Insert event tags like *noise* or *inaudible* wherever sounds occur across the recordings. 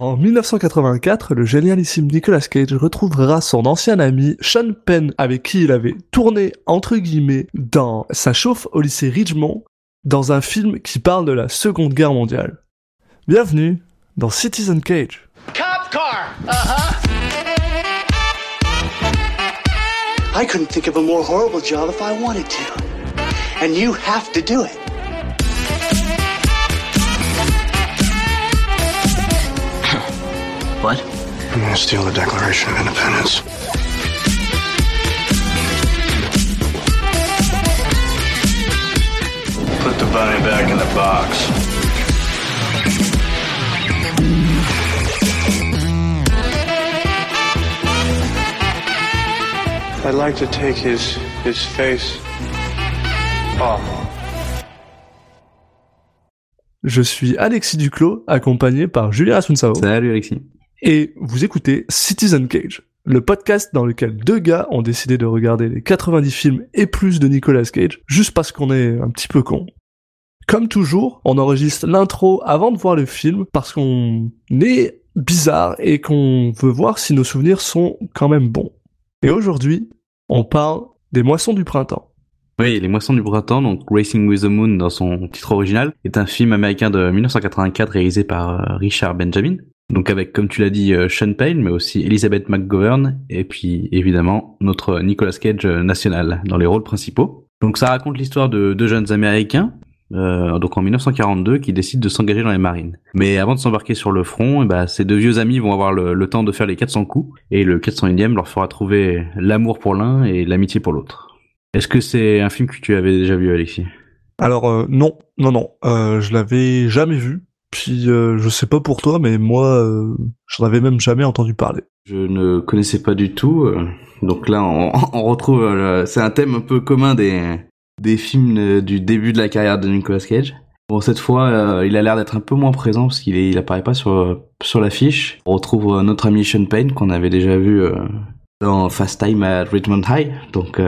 En 1984, le génialissime Nicolas Cage retrouvera son ancien ami Sean Penn avec qui il avait tourné entre guillemets dans sa chauffe au lycée Ridgemont dans un film qui parle de la Seconde Guerre mondiale. Bienvenue dans Citizen Cage. Cop car. Uh-huh. I couldn't think of a more horrible job if I wanted to. And you have to do it. What? I'm gonna steal the Declaration of Independence. Put the bunny back in the box. I'd like to take his his face off. Je suis Alexis Duclos, accompagné par Julien Asunsao. Salut Alexis. Et vous écoutez Citizen Cage, le podcast dans lequel deux gars ont décidé de regarder les 90 films et plus de Nicolas Cage, juste parce qu'on est un petit peu con. Comme toujours, on enregistre l'intro avant de voir le film, parce qu'on est bizarre et qu'on veut voir si nos souvenirs sont quand même bons. Et aujourd'hui, on parle des moissons du printemps. Oui, Les Moissons du Printemps, donc Racing with the Moon dans son titre original, est un film américain de 1984 réalisé par euh, Richard Benjamin. Donc avec, comme tu l'as dit, euh, Sean Payne, mais aussi Elizabeth McGovern, et puis évidemment notre Nicolas Cage euh, national dans les rôles principaux. Donc ça raconte l'histoire de deux jeunes Américains, euh, donc en 1942, qui décident de s'engager dans les marines. Mais avant de s'embarquer sur le front, eh ben, ces deux vieux amis vont avoir le, le temps de faire les 400 coups, et le 401e leur fera trouver l'amour pour l'un et l'amitié pour l'autre. Est-ce que c'est un film que tu avais déjà vu, Alexis? Alors euh, non, non, non, euh, je l'avais jamais vu. Puis euh, je sais pas pour toi, mais moi, euh, j'en avais même jamais entendu parler. Je ne connaissais pas du tout. euh, Donc là, on, *laughs* on retrouve. euh, C'est un thème un peu commun des des films du début de la carrière de Nicolas Cage. Bon, cette fois, euh, il a l'air d'être un peu moins présent parce qu'il il apparaît pas sur sur l'affiche. On retrouve notre ami Sean Payne qu'on avait déjà vu dans Fast Time at Richmond High. Donc,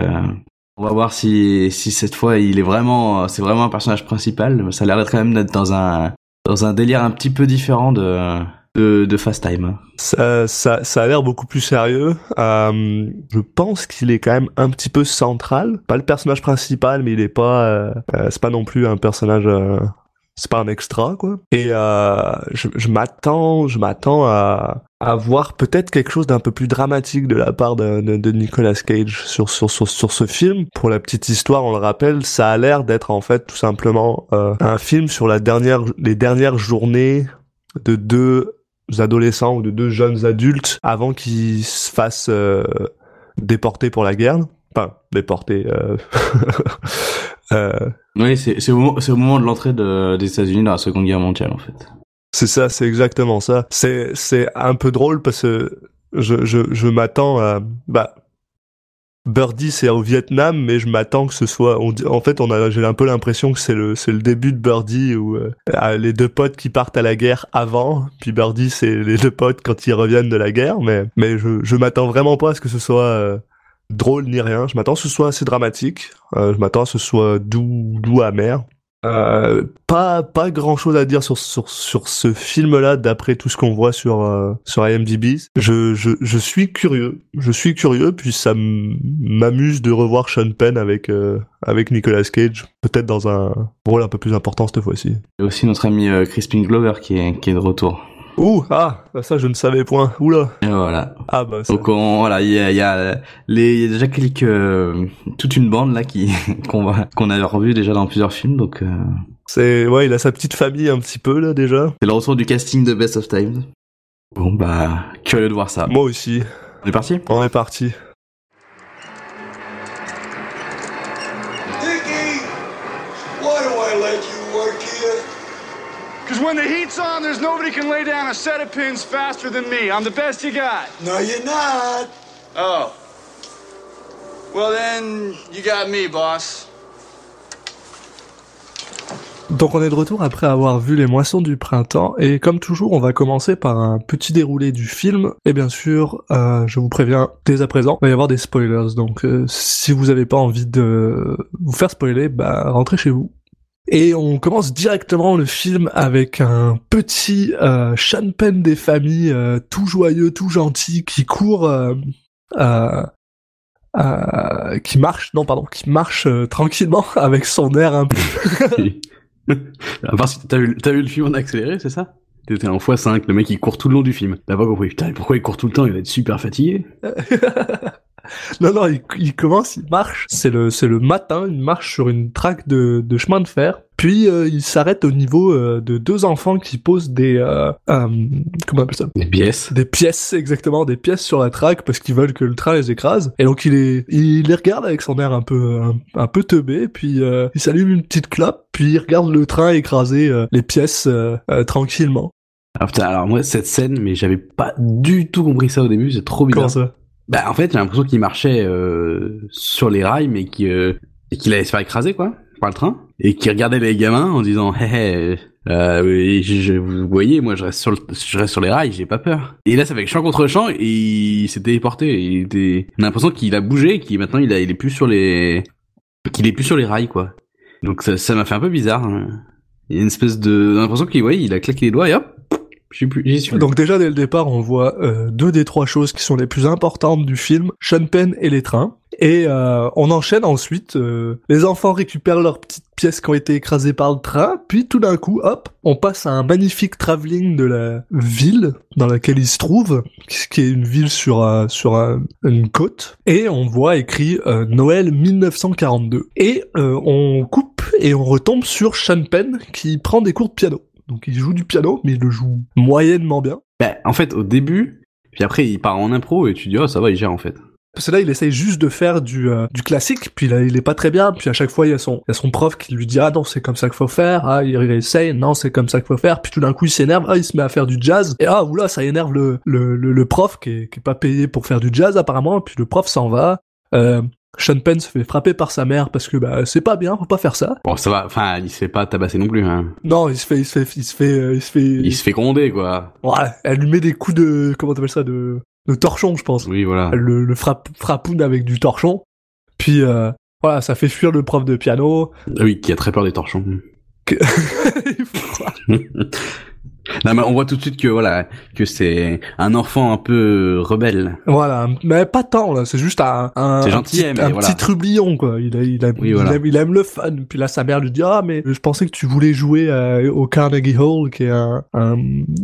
on va voir si si cette fois il est vraiment, c'est vraiment un personnage principal. Ça a l'air d'être quand même d'être dans un dans un délire un petit peu différent de de, Fast Time. Ça, a l'air beaucoup plus sérieux. Euh, je pense qu'il est quand même un petit peu central. Pas le personnage principal, mais il est pas. euh, euh, c'est pas non plus un personnage. C'est pas un extra, quoi. Et euh, je, m'attends, je m'attends à, à voir peut-être quelque chose d'un peu plus dramatique de la part de, Nicolas Cage sur, sur, sur, sur ce film. Pour la petite histoire, on le rappelle, ça a l'air d'être en fait tout simplement euh, un film sur la dernière, les dernières journées de deux adolescents ou de deux jeunes adultes avant qu'ils se fassent euh, déporter pour la guerre. Enfin, déporter. *laughs* Euh... Oui, c'est c'est au, au moment de l'entrée de- des États-Unis dans la Seconde Guerre mondiale en fait. c'est ça, c'est exactement ça. C'est c'est un peu drôle parce que je je je m'attends à bah Birdie c'est au Vietnam, mais je m'attends que ce soit. On, en fait, on a j'ai un peu l'impression que c'est le c'est le début de Birdie où euh, les deux potes qui partent à la guerre avant, puis Birdie c'est les deux potes quand ils reviennent de la guerre. Mais mais je je m'attends vraiment pas à ce que ce soit euh, drôle ni rien. Je m'attends à ce soit assez dramatique. Euh, je m'attends à ce soit doux doux amer. Euh, pas pas grand chose à dire sur sur sur ce film là d'après tout ce qu'on voit sur euh, sur IMDb. Je je je suis curieux, je suis curieux puis ça m'amuse de revoir Sean Penn avec avec Nicolas Cage peut-être dans un rôle un peu plus important cette fois-ci. A aussi notre ami Crispin Glover qui est, qui est de retour. Ouh ah ça je ne savais point. Oula Et voilà. ah bah ça. Donc on, voilà, il y a, il y a les, y a déjà quelques, euh, toute une bande là qui *laughs* qu'on va qu'on a revu déjà dans plusieurs films. Donc euh, c'est ouais il a sa petite famille un petit peu là déjà. c'est le retour du casting de Best of Times. Bon bah curieux de voir ça. Moi aussi. On est parti? On est parti. Because when the heat's on, there's nobody can lay down a set of pins faster than me. I'm the best you got. No, you're not. Oh. Well, then, you got me, boss. Donc on est de retour après avoir vu les moissons du printemps et comme toujours on va commencer par un petit déroulé du film et bien sûr euh, je vous préviens dès à présent il va y avoir des spoilers donc euh, si vous avez pas envie de vous faire spoiler bah rentrez chez vous Et on commence directement le film avec un petit euh, Sean Penn des familles, euh, tout joyeux, tout gentil, qui court, euh, euh, euh, qui marche, non pardon, qui marche euh, tranquillement *laughs* avec son air un peu. *laughs* à part si t'as vu, t'as vu le film en accéléré, c'est ça? T'étais en x5, le mec il court tout le long du film. T'as pas compris. Putain, pourquoi il court tout le temps? Il va être super fatigué. *laughs* *laughs* non non, il, il commence, il marche. C'est le c'est le matin, il marche sur une traque de, de chemin de fer. Puis euh, il s'arrête au niveau euh, de deux enfants qui posent des euh, comment on appelle ça? Les pièces. des pièces exactement des pièces sur la traque parce qu'ils veulent que le train les écrase et donc il les il les regarde avec son air un peu un, un peu teubé puis il s'allume une petite clope puis il regarde le train écraser les pièces tranquillement Ah putain, alors moi cette scène, mais j'avais pas du tout compris ça au début, c'est trop comment bizarre. ça? Bah en fait j'ai l'impression qu'il marchait euh, sur les rails, mais qu'il euh, qu'il allait se faire écraser quoi par le train, et qu'il regardait les gamins en disant hé hé. Euh, oui, je, je- vous voyez, moi je reste sur le, je reste sur les rails, j'ai pas peur. Et là, ça fait champ contre champ et il s'est téléporté. Il était, on a l'impression qu'il a bougé, qu'il maintenant il, a, il est plus sur les, qu'il est plus sur les rails quoi. Donc ça, m'a fait un peu bizarre. hein. Il y a une espèce de, l'impression qu'il, ouais, il a claqué les doigts et hop, plus, suis. donc déjà dès le départ on voit euh, deux des trois choses qui sont les plus importantes du film Sean Penn et les trains. Et euh, on enchaîne ensuite euh, les enfants récupèrent leurs petites pièces qui ont été écrasées par le train. Puis tout d'un coup hop on passe à un magnifique travelling de la ville dans laquelle il se trouve qui est une ville sur euh, sur un- une côte. Et on voit écrit euh, Noël 1942 et euh, on coupe et on retombe sur Sean Penn qui prend des cours de piano donc il joue du piano mais il le joue moyennement bien. Bah, en fait, au début, puis après, il part en impro et tu dis, oh, ça va, il gère en fait. Parce que là, il essaye juste de faire du, euh, du classique, puis là, il est pas très bien, puis à chaque fois, il y a son, il y a son prof qui lui dit, ah non, c'est comme ça qu'il faut faire, ah, il, essaye, non, c'est comme ça qu'il faut faire, puis tout d'un coup, il s'énerve, ah, il se met à faire du jazz, et ah, oula, ça énerve le, le, le, le prof qui est, qui est pas payé pour faire du jazz, apparemment, puis le prof s'en va, euh, Sean Penn se fait frapper par sa mère parce que bah c'est pas bien, faut pas faire ça. Bon, ça va, enfin, il se fait pas tabasser non plus, hein. Non, il se fait, il se fait, il se fait, euh, il se fait, Il se fait gronder, quoi. ouais, elle lui met des coups de, comment t'appelles ça, de, de torchon, je pense. Oui, voilà. Elle le, le frappe, frappoune avec du torchon. Puis euh, voilà, ça fait fuir le prof de piano. Ah oui, qui a très peur des torchons. Que- *laughs* *laughs* Non, mais on voit tout de suite que, voilà, que c'est un enfant un peu rebelle. voilà, mais pas tant là, c'est juste un, un, un petit, un voilà. petit trublion quoi. Il, a- il, aime, Oui, il, voilà. aime, il aime le fun. Puis là, sa mère lui dit ah mais je pensais que tu voulais jouer euh, au Carnegie Hall, qui est un, un-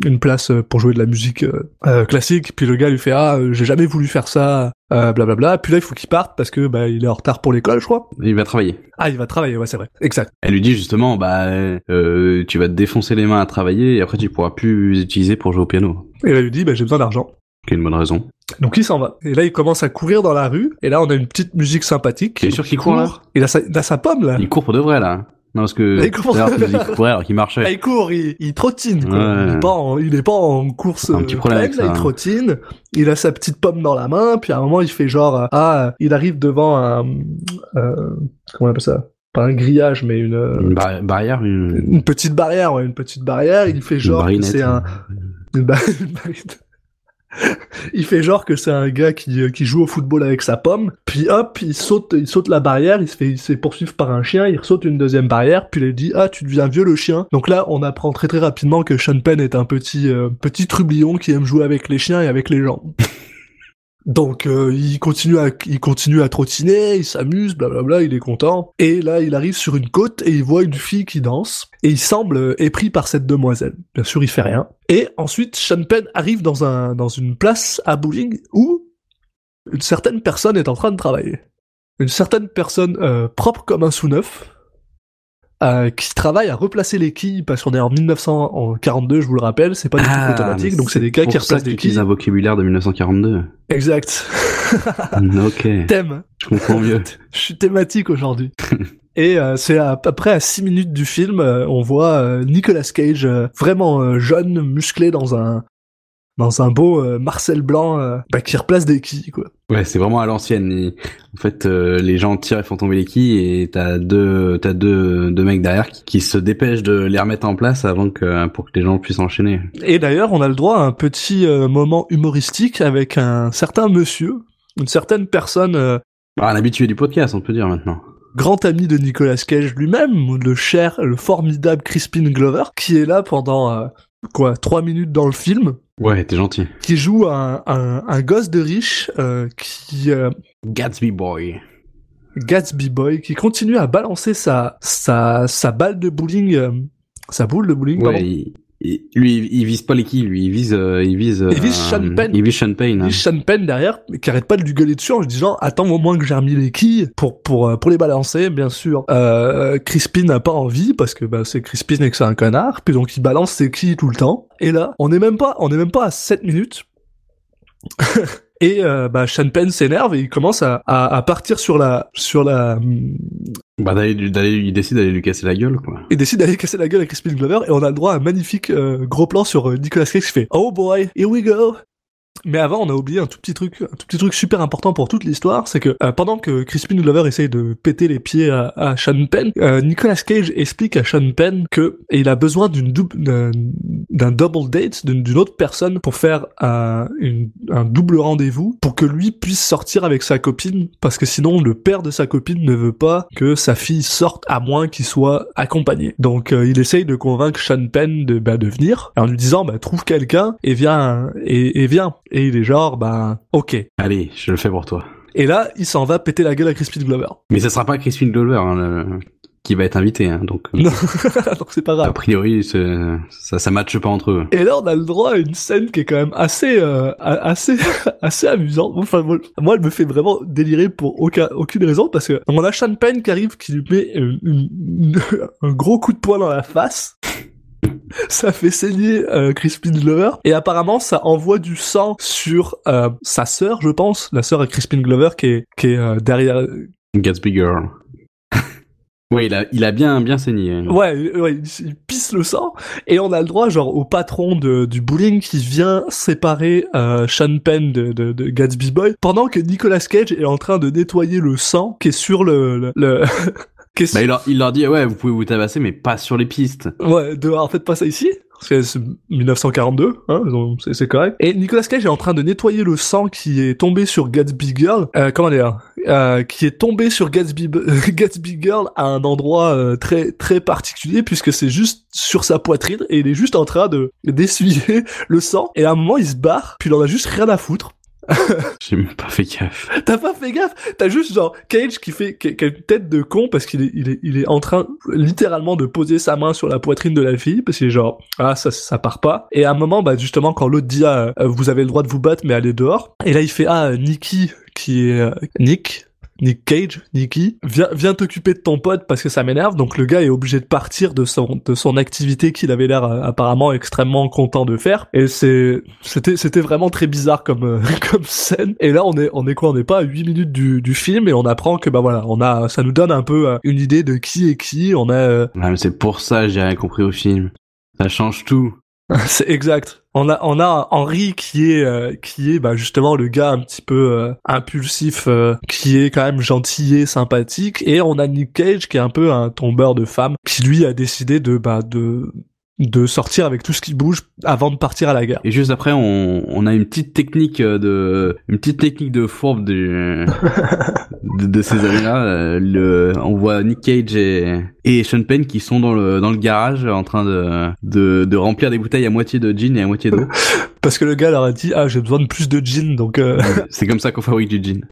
une place euh, pour jouer de la musique euh, euh, classique. Puis le gars lui fait ah euh, j'ai jamais voulu faire ça, euh, blablabla. Puis là il faut qu'il parte parce que bah il est en retard pour l'école, je crois. Il va travailler. Ah il va travailler, ouais c'est vrai, exact. Elle lui dit justement, bah, euh, tu vas te défoncer les mains à travailler et après tu pourras plus les utiliser pour jouer au piano. Et là il lui dit bah j'ai besoin d'argent. Qui est une bonne raison. Donc il s'en va. Et là, il commence à courir dans la rue. Et là, on a une petite musique sympathique. T'es sûr qu'il court, là? Il a sa, il a sa pomme là. Il court pour de vrai, là. Non, parce que, *laughs* Il tout à tu courait alors qu'il Ah, marchait. il court, il, il trottine. Quoi. Ouais. Il, est pas en, il est pas en course. Un petit euh, problème pleine, avec ça, là, hein. Il trottine. Il a sa petite pomme dans la main. Puis à un moment, il fait genre euh, ah, il arrive devant un euh, comment on appelle ça? Pas un grillage, mais une euh, Une bar- barrière, une, une petite barrière, ouais, une petite barrière. Il fait genre c'est un Une ba- *laughs* une barrette. Il fait genre que c'est un gars qui, euh, qui joue au football avec sa pomme, puis hop, il saute, il saute la barrière, il se fait, il se poursuivre par un chien, il saute une deuxième barrière, puis il dit ah tu deviens vieux le chien. Donc là on apprend très très rapidement que Sean Penn est un petit euh, petit trublion qui aime jouer avec les chiens et avec les gens. Donc euh, il continue à il continue à trottiner, il s'amuse, blablabla, il est content. Et là il arrive sur une côte et il voit une fille qui danse et il semble euh, épris par cette demoiselle. Bien sûr il fait rien. Et ensuite Sean Penn arrive dans un dans une place à bowling où une certaine personne est en train de travailler. Une certaine personne euh, propre comme un sous-neuf. Euh, qui travaille à replacer les quilles parce qu'on est en 1942, je vous le rappelle, c'est pas du Ah, tout automatique, donc c'est des gars qui replacent des quilles. un vocabulaire de 1942. Exact. ok. *laughs* Thème. Je comprends mieux. *laughs* Je suis thématique aujourd'hui. *laughs* Et euh, c'est à peu près à 6 minutes du film, euh, on voit euh, Nicolas Cage euh, vraiment jeune, musclé dans un dans un beau euh, Marcel blanc euh, bah, qui replace des quilles quoi. Ouais, c'est vraiment à l'ancienne. En fait, euh, les gens tirent et font tomber les quilles et t'as deux, t'as deux, deux mecs derrière qui, qui se dépêchent de les remettre en place avant que, pour que les gens puissent enchaîner. Et d'ailleurs, on a le droit à un petit euh, moment humoristique avec un certain monsieur, une certaine personne euh, Ah, un habitué du podcast, on peut dire maintenant. grand ami de Nicolas Cage lui-même, le cher, le formidable Crispin Glover, qui est là pendant euh, quoi trois minutes dans le film, Ouais, t'es gentil. qui joue un, un, un gosse de riche euh, qui euh, Gatsby Boy. Gatsby Boy, qui continue à balancer sa sa sa balle de bowling, euh, sa boule de bowling. Ouais, pardon. il- il- lui, il vise pas les quilles, lui, il vise, euh, il vise, Il vise euh, Sean Penn. Il vise Sean Payne. hein. Et Sean Penn derrière, mais qui arrête pas de lui gueuler dessus en lui disant attends au moins que j'ai remis les quilles pour pour euh, pour les balancer bien sûr. Euh, Crispin n'a pas envie parce que bah c'est Crispin et que c'est un connard, puis donc il balance ses quilles tout le temps. Et là, on est même pas on est même pas à 7 minutes. *laughs* Et euh, bah Sean Penn s'énerve et il commence à, à, à partir sur la sur la Bah, d'aller, d'aller, il décide d'aller lui casser la gueule, quoi. et décide d'aller casser la gueule à Crispin Glover et on a le droit à un magnifique euh, gros plan sur euh, Nicolas Cage qui fait Oh boy, here we go. Mais avant, on a oublié un tout petit truc, un tout petit truc super important pour toute l'histoire, c'est que euh, pendant que Crispin Glover essaye de péter les pieds à, à Sean Penn, euh, Nicolas Cage explique à Sean Penn que il a besoin d'une double, d'un, double date d'une, autre personne pour faire un, une- un double rendez-vous pour que lui puisse sortir avec sa copine parce que sinon le père de sa copine ne veut pas que sa fille sorte à moins qu'il soit accompagné. Donc euh, il essaye de convaincre Sean Penn de, bah, de venir en lui disant bah trouve quelqu'un et viens et viens et il est genre bah ok. Allez, je le fais pour toi. Et là il s'en va péter la gueule à Crispin Glover. Mais ça sera pas Crispin Glover, hein, le- qui va être invité, hein, donc. euh, Non, *laughs* donc c'est pas A grave. priori, c'est- ça, ça matche pas entre eux. Et là, on a le droit à une scène qui est quand même assez, euh, a- assez, *laughs* assez amusante. Enfin, moi, elle me fait vraiment délirer pour aucun, aucune raison parce que on a Sean Penn qui arrive, qui lui met une- une- *laughs* un gros coup de poing dans la face. *laughs* Ça fait saigner euh, Crispin Glover et apparemment ça envoie du sang sur euh, sa sœur, je pense, la sœur à Crispin Glover qui est qui est euh, derrière. Gatsby Girl. *laughs* ouais, il a, il a bien, bien saigné. hein. Ouais, ouais, il, il pisse le sang et on a le droit genre au patron de, du bowling qui vient séparer euh, Sean Penn de, de, de Gatsby Boy pendant que Nicolas Cage est en train de nettoyer le sang qui est sur le, le, le- *laughs* qui est Bah, il leur, il leur dit, ouais, vous pouvez vous tabasser, mais pas sur les pistes. ouais, de, en fait pas ça ici. Parce que c'est 1942, hein, c'est c'est correct. Et Nicolas Cage est en train de nettoyer le sang qui est tombé sur Gatsby Girl, euh, comment dire, euh, qui est tombé sur Gatsby, *laughs* Gatsby Girl à un endroit euh, très très particulier puisque c'est juste sur sa poitrine et il est juste en train de d'essuyer *laughs* le sang. Et à un moment il se barre, puis il en a juste rien à foutre. *laughs* J'ai même pas fait gaffe. T'as pas fait gaffe? T'as juste genre Cage qui fait qui, tête de con parce qu'il est il est il est en train littéralement de poser sa main sur la poitrine de la fille parce qu'il est genre ah ça ça part pas. Et à un moment bah justement quand l'autre dit ah, euh, vous avez le droit de vous battre mais allez dehors. Et là il fait ah Nicky qui est euh, Nick Nick Cage, Nicky, viens, viens t'occuper de ton pote parce que ça m'énerve. Donc le gars est obligé de partir de son de son activité qu'il avait l'air euh, apparemment extrêmement content de faire. Et c'est c'était c'était vraiment très bizarre comme euh, *laughs* comme scène. Et là on est on est quoi? On n'est pas à 8 minutes du du film et on apprend que bah voilà on a ça nous donne un peu euh, une idée de qui est qui. On a c'est pour ça j'ai rien compris au film. Ça change tout. *laughs* C'est exact. On a on a Henry qui est euh, qui est bah justement le gars un petit peu euh, impulsif euh, qui est quand même gentil et sympathique et on a Nick Cage qui est un peu un tombeur de femmes qui lui a décidé de bah de de sortir avec tout ce qui bouge avant de partir à la guerre. Et juste après, on, on a une petite technique euh, de, une petite technique de fourbe du, *laughs* de, de ces années-là. Euh, Le, on voit Nick Cage et, et Sean Penn qui sont dans le, dans le garage en train de, de, de remplir des bouteilles à moitié de gin et à moitié d'eau. Parce que le gars leur a dit ah j'ai besoin de plus de gin donc euh, C'est comme ça qu'on fabrique du gin.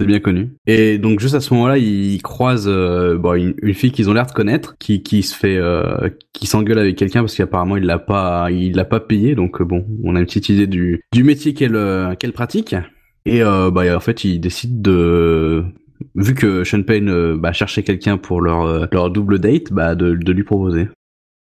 C'est bien connu. Et donc juste à ce moment-là, ils croisent euh, bon, une, une fille qu'ils ont l'air de connaître, qui, qui se fait, euh, qui s'engueule avec quelqu'un parce qu'apparemment il l'a pas, il l'a pas payé. Donc euh, bon, on a une petite idée du, du métier qu'elle, euh, qu'elle pratique. Et euh, bah en fait, ils décident de, vu que Sean Payne euh, bah, cherchait quelqu'un pour leur leur double date, bah de, de lui proposer.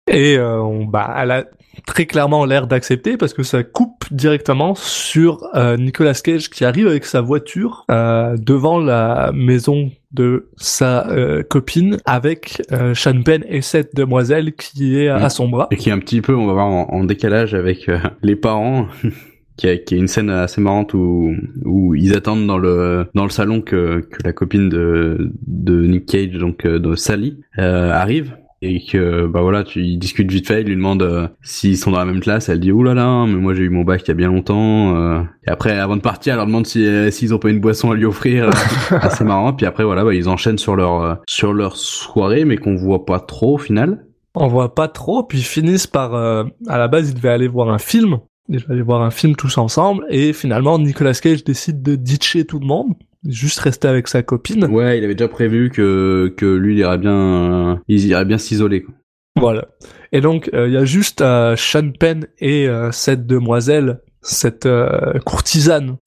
Et euh, bah, elle a très clairement l'air d'accepter parce que ça coupe directement sur euh, Nicolas Cage qui arrive avec sa voiture euh, devant la maison de sa euh, copine avec euh, Sean Penn et cette demoiselle qui est à Mm. son bras. Et qui est un petit peu, on va voir, en, en décalage avec euh, les parents. *laughs* qui, est une scène assez marrante où, où ils attendent dans le dans le salon que, que la copine de, de Nick Cage, donc de Sally, arrive. Et que bah voilà, tu ils discutent vite fait, il lui demande euh, s'ils sont dans la même classe, elle dit oulala, là là, mais moi j'ai eu mon bac il y a bien longtemps. euh. Et après, avant de partir, elle leur demande si euh, s'ils ont pas une boisson à lui offrir. *laughs* C'est marrant. Puis après voilà, bah, ils enchaînent sur leur euh, sur leur soirée, mais qu'on voit pas trop au final. On voit pas trop, puis ils finissent par... euh, à la base, ils devaient aller voir un film. Devaient aller voir un film tous ensemble, et finalement, Nicolas Cage décide de ditcher tout le monde, juste rester avec sa copine. Ouais, il avait déjà prévu que que lui il irait bien, euh, il irait bien s'isoler. Voilà. Et donc, euh, il y a juste euh, Sean Penn et euh, cette demoiselle, cette courtisane,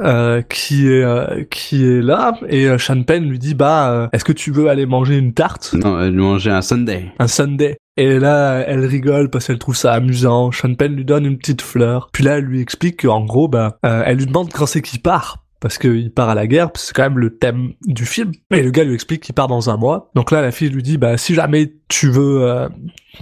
euh, qui est euh, qui est là. Et euh, Sean Penn lui dit, bah, euh, est-ce que tu veux aller manger une tarte? Non, elle lui mangeait un Sunday. un Sunday. Et là, elle rigole parce qu'elle trouve ça amusant. Sean Penn lui donne une petite fleur. Puis là, elle lui explique qu'en gros, bah, euh, elle lui demande quand c'est qu'il part. Parce qu'il part à la guerre, parce que c'est quand même le thème du film. Et le gars lui explique qu'il part dans un mois. Donc là, la fille lui dit, bah, si jamais tu veux, euh,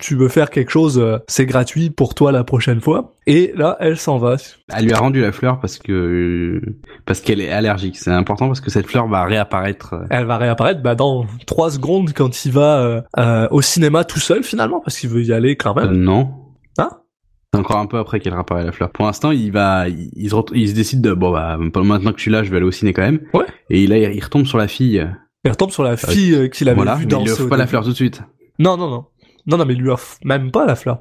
tu veux faire quelque chose, euh, c'est gratuit pour toi la prochaine fois. Et là, elle s'en va. Elle lui a rendu la fleur parce que parce qu'elle est allergique. C'est important parce que cette fleur va réapparaître. euh, Elle va réapparaître, bah, dans trois secondes quand il va euh, euh, au cinéma tout seul finalement, parce qu'il veut y aller quand euh, même. non. Hein? Encore un peu après qu'elle réapparaît la fleur. Pour l'instant, il va, il, il se, il se décide de bon bah maintenant que je suis là, je vais aller au ciné quand même. Ouais. Et là, il, il retombe sur la fille. Il retombe sur la fille euh, qu'il avait voilà, vue mais il lui danser. offre pas la fleur tout de suite. Non, non, non. Non, non, mais il lui offre même pas la fleur.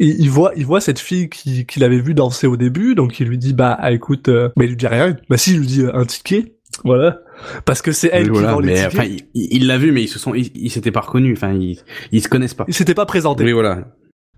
Il, il voit, il voit cette fille qui- qu'il avait vue danser au début, donc il lui dit, bah, ah, écoute, euh, mais il lui dit rien. Bah, si, il lui dit euh, un ticket. Voilà. Parce que c'est elle qui vend les tickets. enfin, il l'a vu, mais ils se sont, ils ils s'étaient pas reconnus. Enfin, ils, ils se connaissent pas. il s'était pas présenté. Oui, voilà.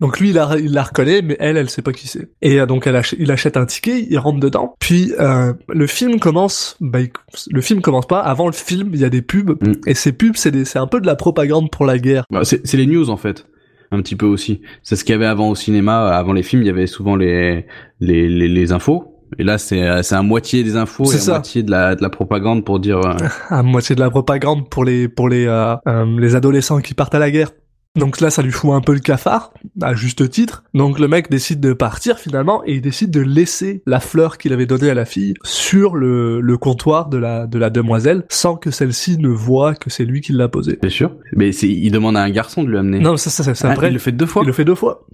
Donc lui, il la, il la reconnaît, mais elle, elle sait pas qui c'est. Et euh, donc elle ach- il achète un ticket, il rentre dedans. Puis euh, le film commence. Bah, il- le film commence pas. Avant le film, il y a des pubs. Mm. Et ces pubs, c'est c'est un peu de la propagande pour la guerre. Bah, c'est les news en fait, un petit peu aussi. C'est ce qu'il y avait avant au cinéma, avant les films, il y avait souvent les les les, les infos. Et là, c'est euh, c'est à moitié des infos C'est et à ça. moitié de la de la propagande pour dire. euh, *laughs* à moitié de la propagande pour les pour les euh, euh, les adolescents qui partent à la guerre. Donc là, ça lui fout un peu le cafard, à juste titre. Donc le mec décide de partir finalement et il décide de laisser la fleur qu'il avait donnée à la fille sur le, le comptoir de la de la demoiselle sans que celle-ci ne voit que c'est lui qui l'a posée. C'est sûr. Mais c'est il demande à un garçon de lui amener. Non, ça, ça, ça c'est Ah, après. il le fait deux fois. Il le fait deux fois.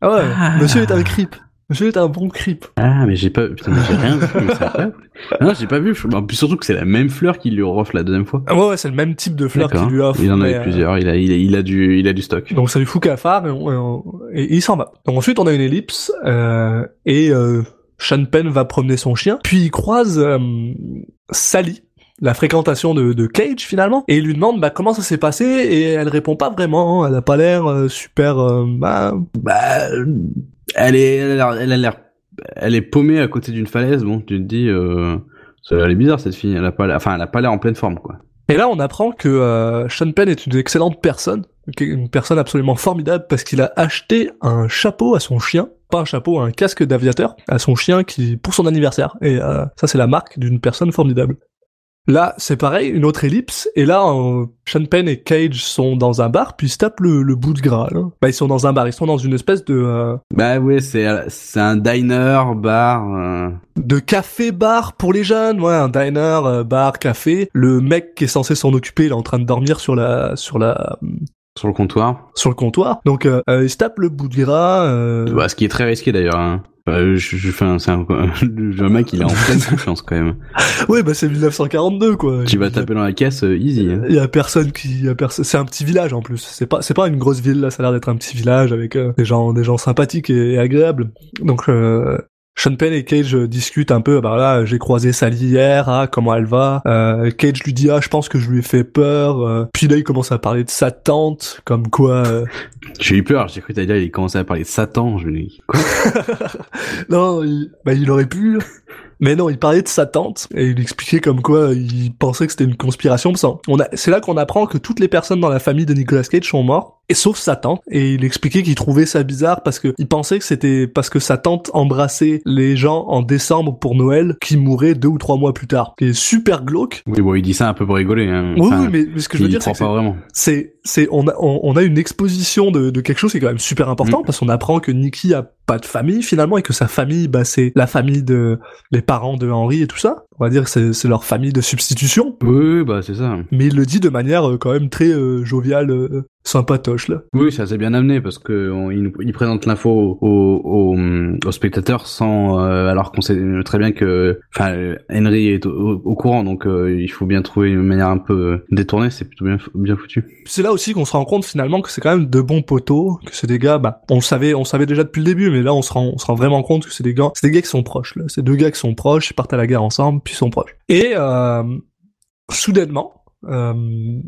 Ah ouais, Ah. monsieur est un creep. Monsieur est un bon creep. Ah, mais j'ai pas, putain, mais j'ai rien vu. Non, j'ai pas vu. Surtout que c'est la même fleur qu'il lui offre la deuxième fois. Ah ouais, ouais, c'est le même type de fleur qu'il lui offre. Il en avait euh, plusieurs. Il a, il a, il a du, il a du stock. Donc ça lui fout cafard et, on- et on- et il s'en va. Donc ensuite on a une ellipse euh, et euh, Sean Penn va promener son chien, puis il croise euh, Sally, la fréquentation de, de Cage finalement, et il lui demande bah, comment ça s'est passé et elle répond pas vraiment, elle a pas l'air euh, super... euh, bah, Bah, elle est, elle a l'air, elle est paumée à côté d'une falaise. Bon, tu te dis, euh, elle est bizarre cette fille. Elle a pas, enfin, elle a pas l'air en pleine forme, quoi. Et là, on apprend que euh, Sean Penn est une excellente personne, une personne absolument formidable parce qu'il a acheté un chapeau à son chien, pas un chapeau, un casque d'aviateur à son chien qui pour son anniversaire. Et euh, ça, c'est la marque d'une personne formidable. Là, c'est pareil, une autre ellipse. Et là, euh, Sean Penn et Cage sont dans un bar, puis ils se tapent le, le bout de gras. Là. Bah, ils sont dans un bar, ils sont dans une espèce de euh, Bah ouais, c'est, c'est un diner, bar. euh, de café-bar pour les jeunes, ouais, un diner, euh, bar, café. Le mec qui est censé s'en occuper, il est en train de dormir sur la sur la sur le comptoir. sur le comptoir. Donc euh, euh, il se tape le bout de gras. euh, Bah, ce qui est très risqué d'ailleurs. Hein. Bah, je, je fais un, c'est un, le mec, il est en pleine *laughs* confiance quand même. Ouais, bah c'est 1942 quoi. Tu vas a- taper dans la caisse, euh, easy. Hein. Il y a personne qui, y a personne. C'est un petit village en plus. C'est pas, c'est pas une grosse ville là. Ça a l'air d'être un petit village avec euh, des gens, des gens sympathiques et, et agréables. Donc euh, Sean Penn et Cage euh, discutent un peu. Bah là, j'ai croisé Sally hier. Ah, comment elle va euh, Cage lui dit ah, je pense que je lui ai fait peur. euh. Puis là, il commence à parler de sa tante, comme quoi. euh, *laughs* J'ai eu peur, j'ai cru que il commençait à parler de Satan. Je me dis, quoi? *laughs* Non, il, bah, il aurait pu. Mais non, il parlait de sa tante et il expliquait comme quoi il pensait que c'était une conspiration. On a, c'est là qu'on apprend que toutes les personnes dans la famille de Nicolas Cage sont mortes, et sauf sa tante. Et il expliquait qu'il trouvait ça bizarre parce que il pensait que c'était parce que sa tante embrassait les gens en décembre pour Noël qui mouraient deux ou trois mois plus tard. Qui est super glauque. Oui, bon, il dit ça un peu pour rigoler. Hein. Oui, Enfin, oui, mais, mais ce que je veux dire, c'est c'est c'est on a on, on a une exposition de, de quelque chose qui est quand même super important Mm. parce qu'on apprend que Nicky a pas de famille finalement et que sa famille bah c'est la famille de les parents de Henry et tout ça on va dire que c'est leur famille de substitution. Oui, bah c'est ça. Mais il le dit de manière euh, quand même très euh, joviale, euh, sympatoche là. Oui, c'est assez bien amené parce que on- il, nous- il présente l'info aux, aux, aux spectateurs sans, euh, alors qu'on sait très bien que, enfin, Henry est au, au courant, donc euh, il faut bien trouver une manière un peu détournée. C'est plutôt bien, bien foutu. C'est là aussi qu'on se rend compte finalement que c'est quand même de bons poteaux, que c'est des gars, bah, on le savait, on le savait déjà depuis le début, mais là on se rend, on se rend vraiment compte que c'est des gars, c'est des gars qui sont proches. Là, c'est deux gars qui sont proches, ils partent à la guerre ensemble, puis sont proches. Et euh, soudainement, euh,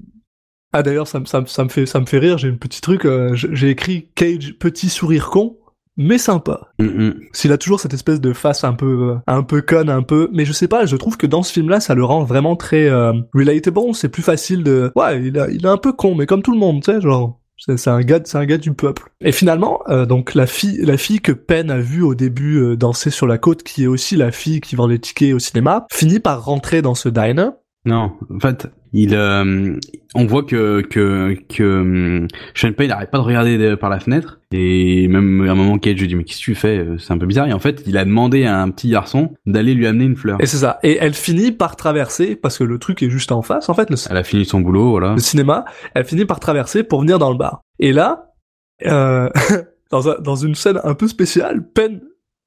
ah d'ailleurs ça, me- ça, ça me fait, ça me fait rire. J'ai une petite truc, euh, j'ai écrit Cage petit sourire con, mais sympa. Mm, mm. S'il a toujours cette espèce de face un peu, un peu conne, un peu, mais je sais pas, je trouve que dans ce film-là, ça le rend vraiment très euh, relatable. C'est plus facile de, ouais, il, a, il est un peu con, mais comme tout le monde, tu sais, genre. C'est un gars, c'est un gars du peuple. Et finalement, euh, donc la fille, la fille que Penn a vue au début euh, danser sur la côte, qui est aussi la fille qui vend les tickets au cinéma, finit par rentrer dans ce diner. Non, en fait, il, euh, on voit que que que hum, Sean Payne n'arrête pas de regarder de- par la fenêtre et même à un moment Cage lui dit mais qu'est-ce que tu fais? C'est un peu bizarre et en fait il a demandé à un petit garçon d'aller lui amener une fleur. Et c'est ça. Et elle finit par traverser, parce que le truc est juste en face, en fait, le, Elle a fini son boulot, voilà. le cinéma, elle finit par traverser pour venir dans le bar. Et là, euh, *laughs* dans, un- dans une scène un peu spéciale, Penn,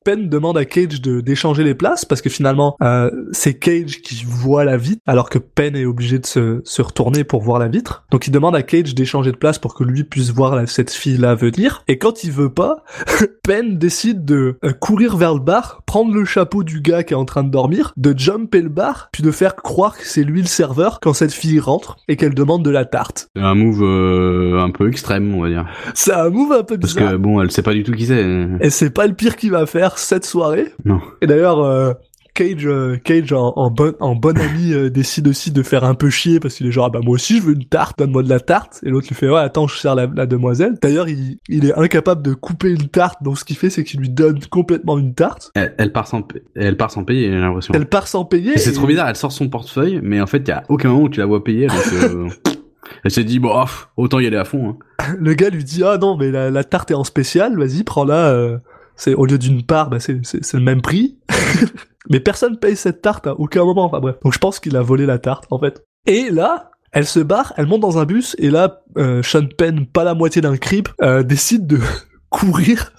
Penn demande à Cage de d'échanger les places parce que finalement euh, c'est Cage qui voit la vitre alors que Penn est obligé de se, se retourner pour voir la vitre. Donc il demande à Cage d'échanger de place pour que lui puisse voir la- cette fille là venir. Et quand il veut pas, *laughs* Penn décide de euh, courir vers le bar, prendre le chapeau du gars qui est en train de dormir, de jumper le bar, puis de faire croire que c'est lui le serveur quand cette fille rentre et qu'elle demande de la tarte. C'est un move euh, un peu extrême, on va dire. C'est un move un peu Parce que bon, elle sait pas du tout qui c'est. Et c'est pas le pire qu'il va faire cette soirée. Non. Et d'ailleurs, euh, Cage, euh, Cage en, en bon, en bon ami euh, décide aussi de faire un peu chier parce qu'il est genre ah bah moi aussi je veux une tarte, donne-moi de la tarte. Et l'autre lui fait ouais attends je sers la, la demoiselle. D'ailleurs il, il est incapable de couper une tarte donc ce qu'il fait c'est qu'il lui donne complètement une tarte. Elle, elle part sans, elle part sans payer, j'ai l'impression. Elle part sans payer. C'est et- trop bizarre, elle sort son portefeuille, mais en fait, il y a aucun moment où tu la vois payer. Donc, euh, *laughs* elle s'est dit bon, autant y aller à fond. Hein. Le gars lui dit ah non mais la, la tarte est en spécial, vas-y prends-la. euh, c'est au lieu d'une part, bah c'est le même prix. *laughs* mais personne paye cette tarte à aucun moment. Enfin bref. Donc je pense qu'il a volé la tarte en fait. Et là. Elle se barre, elle monte dans un bus, et là, euh, Sean Penn, pas la moitié d'un creep, euh, décide de *laughs* courir,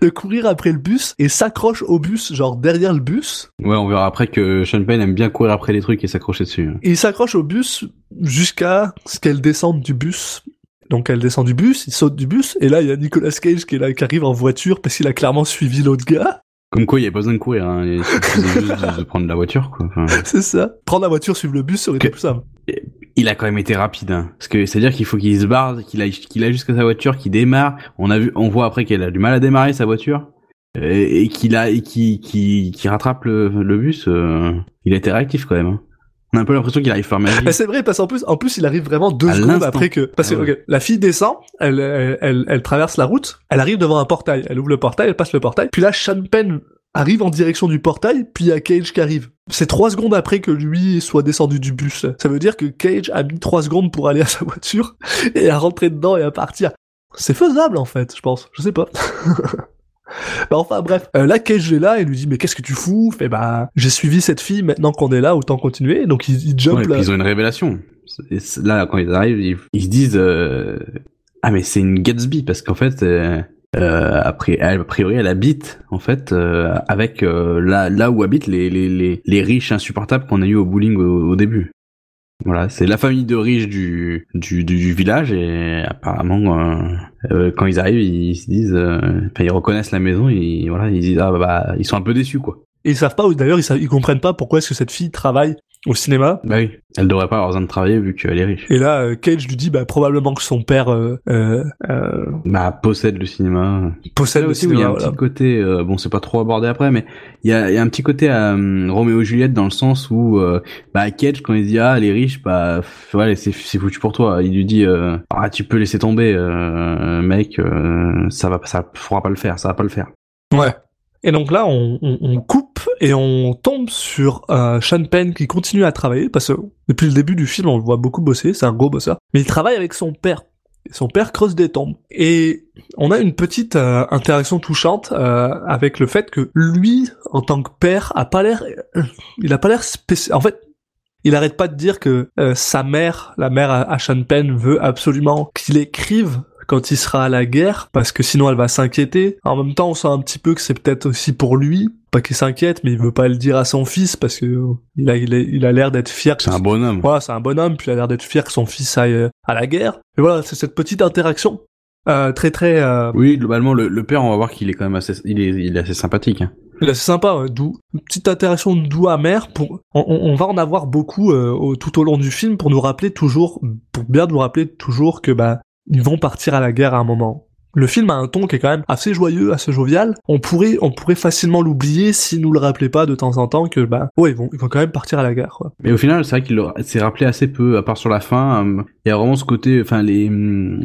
de courir après le bus, et s'accroche au bus, genre derrière le bus, Ouais, on verra après que Sean Penn aime bien courir après les trucs et s'accrocher dessus. hein. Et il s'accroche au bus jusqu'à ce qu'elle descende du bus. Donc elle descend du bus, il saute du bus, et là il y a Nicolas Cage qui est là, qui arrive en voiture parce qu'il a clairement suivi l'autre gars. Comme quoi, il y a pas besoin de courir. Hein. Il juste de, de prendre la voiture, quoi. Enfin, *laughs* C'est ça. Prendre la voiture, suivre le bus, ça aurait été plus simple. il a quand même été rapide. Hein. Parce que c'est à dire qu'il faut qu'il se barre, qu'il aille, qu'il aille jusqu'à sa voiture, qu'il démarre. On a vu, on voit après qu'elle a du mal à démarrer sa voiture. Et, et qu'il a, et qu'il, qu'il, qu'il rattrape le, le bus. euh, il a été réactif quand même. hein. On a un peu l'impression qu'il arrive faire magie. Mais c'est vrai, parce qu'en plus, en plus, il arrive vraiment deux À secondes après que, parce que, Ah ouais. la fille descend, elle, elle, elle, elle traverse la route, elle arrive devant un portail, elle ouvre le portail, elle passe le portail, puis là, Sean Penn arrive en direction du portail, puis il y a Cage qui arrive. C'est trois secondes après que lui soit descendu du bus. Ça veut dire que Cage a mis trois secondes pour aller à sa voiture *laughs* et à rentrer dedans et à partir. C'est faisable en fait, je pense. Je sais pas. *laughs* Bah enfin bref, Euh, là Cage est là et lui dit mais qu'est-ce que tu fous? Fait bah j'ai suivi cette fille, maintenant qu'on est là autant continuer. Donc il, il jump Ouais, là. ils ont une révélation. Là, quand ils arrivent, ils, ils se disent euh, ah mais c'est une Gatsby parce qu'en fait, euh, euh, après, elle, a priori, elle habite en fait euh, avec euh, là là où habitent les les les, les riches insupportables qu'on a eu au bowling au, au début. Voilà, c'est la famille de riches du du, du, village et apparemment euh, euh, quand ils arrivent, ils se disent, euh, ils reconnaissent la maison et voilà, ils disent ah bah, bah, ils sont un peu déçus quoi. Ils savent pas, d'ailleurs ils, ils comprennent pas pourquoi est-ce que cette fille travaille au cinéma. Bah oui, elle devrait pas avoir besoin de travailler vu qu'elle est riche. Et là, euh, Cage lui dit bah probablement que son père euh, euh, euh, Bah possède le cinéma. possède là le aussi où il y a cinéma. un voilà. petit côté, euh, bon c'est pas trop abordé après, mais il y a, y a un petit côté à euh, Roméo et Juliette dans le sens où bah Cage quand il dit ah les riches bah f- ouais c'est c'est foutu pour toi, il lui dit ah tu peux laisser tomber mec ça va ça pourra pas le faire, ça va pas le faire. Ouais. Et donc là, on, on, on coupe et on tombe sur euh, Sean Penn qui continue à travailler parce que depuis le début du film, on le voit beaucoup bosser. C'est un gros bosseur, mais il travaille avec son père. son père creuse des tombes. Et on a une petite euh, interaction touchante euh, avec le fait que lui, en tant que père, a pas l'air, il a pas l'air spécial. En fait, il arrête pas de dire que euh, sa mère, la mère à, Sean Penn, veut absolument qu'il écrive quand il sera à la guerre, parce que sinon elle va s'inquiéter. En même temps, on sent un petit peu que c'est peut-être aussi pour lui, pas qu'il s'inquiète, mais il veut pas le dire à son fils parce que euh, il a il a il a l'air d'être fier. que C'est un bonhomme. voilà, c'est un bonhomme, puis il a l'air d'être fier que son fils aille euh, à la guerre. Et voilà, c'est cette petite interaction euh, très très euh, Oui, globalement, le, le père, on va voir qu'il est quand même assez, il est, il est assez sympathique. Hein. Là, c'est sympa, ouais, d'où une petite interaction doux amère. Pour, on, on- on va en avoir beaucoup euh, au- tout au long du film pour nous rappeler toujours, pour bien nous rappeler toujours que bah ils vont partir à la guerre à un moment. Le film a un ton qui est quand même assez joyeux, assez jovial. On pourrait, on pourrait facilement l'oublier s'il nous le rappelait pas de temps en temps que bah ouais ils vont, ils vont quand même partir à la guerre. Quoi. Mais au final, c'est vrai qu'il s'est rappelé assez peu, à part sur la fin. euh, Il y a vraiment ce côté, enfin les, hum,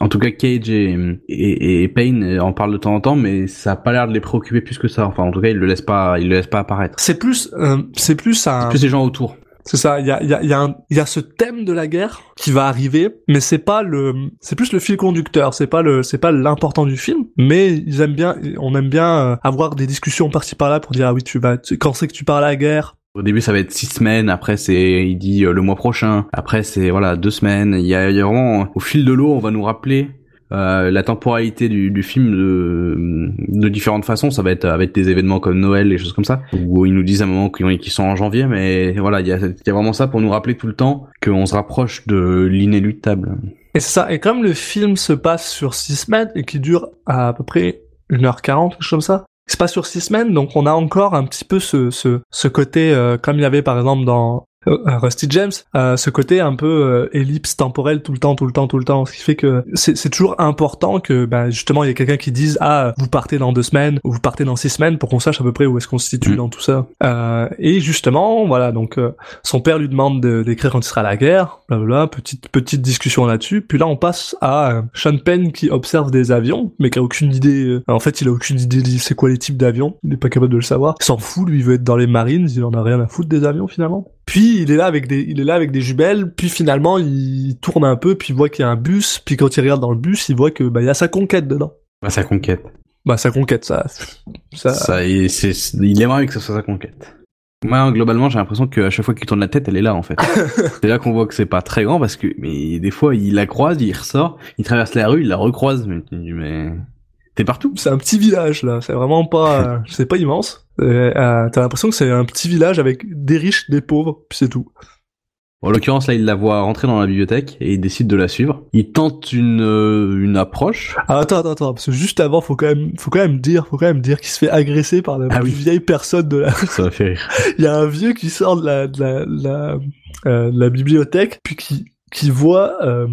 en tout cas Cage et, et, et Payne en parlent de temps en temps, mais ça a pas l'air de les préoccuper plus que ça. Enfin, en tout cas, ils le laissent pas, ils le laissent pas apparaître. C'est plus, euh, c'est plus un, C'est plus les gens autour. C'est ça, il y a, y, a, y, a un- y a ce thème de la guerre qui va arriver, mais c'est pas le, c'est plus le fil conducteur, c'est pas le, c'est pas l'important du film, mais ils aiment bien, on aime bien euh, avoir des discussions par-ci par-là pour dire ah oui tu vas, tu- quand c'est que tu pars à la guerre, Au début, ça va être six semaines. Après, c'est, il dit euh, le mois prochain. Après, c'est voilà deux semaines. Il y a, il y a vraiment au fil de l'eau, on va nous rappeler euh, la temporalité du, du film de, de différentes façons. Ça va être avec des événements comme Noël, et choses comme ça, où ils nous disent à un moment qu'ils sont en janvier. Mais voilà, il y a, y a vraiment ça pour nous rappeler tout le temps qu'on se rapproche de l'inéluctable. et c'est ça, et comme le film se passe sur six semaines et qui dure à, peu près 1h40, quelque chose comme ça, se passe sur six semaines, donc on a encore un petit peu ce, ce, ce côté, euh, comme il y avait par exemple dans euh, Rusty James, euh, ce côté un peu euh, ellipse temporelle tout le temps, tout le temps, tout le temps, ce qui fait que c'est toujours important que ben, justement il y ait quelqu'un qui dise ah vous partez dans deux semaines ou vous partez dans six semaines pour qu'on sache à peu près où est-ce qu'on se situe Mm. dans tout ça. Euh, et justement voilà donc euh, son père lui demande de- d'écrire quand il sera à la guerre, blablabla, petite petite discussion là-dessus. Puis là on passe à euh, Sean Penn qui observe des avions mais qui a aucune idée. euh, en fait il a aucune idée de c'est quoi les types d'avions, il est pas capable de le savoir. Il s'en fout, lui il veut être dans les Marines, il en a rien à foutre des avions finalement. Puis il est là avec des, il est là avec des jumelles. Puis finalement, il tourne un peu, puis il voit qu'il y a un bus. Puis quand il regarde dans le bus, il voit que bah il y a sa conquête dedans. Bah, sa conquête. Bah sa conquête, ça, ça. Ça, et c'est, il aimerait que ce soit sa conquête. Moi, globalement, j'ai l'impression qu'à chaque fois qu'il tourne la tête, elle est là, en fait. *laughs* c'est là qu'on voit que c'est pas très grand parce que, mais des fois, il la croise, il ressort, il traverse la rue, il la recroise, mais, mais t'es partout. C'est un petit village là. C'est vraiment pas, *laughs* c'est pas immense. Euh, euh, T'as l'impression que c'est un petit village avec des riches, des pauvres, puis c'est tout. En l'occurrence, là, il la voit rentrer dans la bibliothèque et il décide de la suivre. Il tente une, euh, une approche. Ah, attends, attends, attends, parce que juste avant, faut quand même, faut quand même dire, faut quand même dire qu'il se fait agresser par la Ah plus oui. vieille personne de la, *laughs* Ça va faire rire. il y a un vieux qui sort de la, de la, de la, euh, de la bibliothèque, puis qui, qui voit, euh,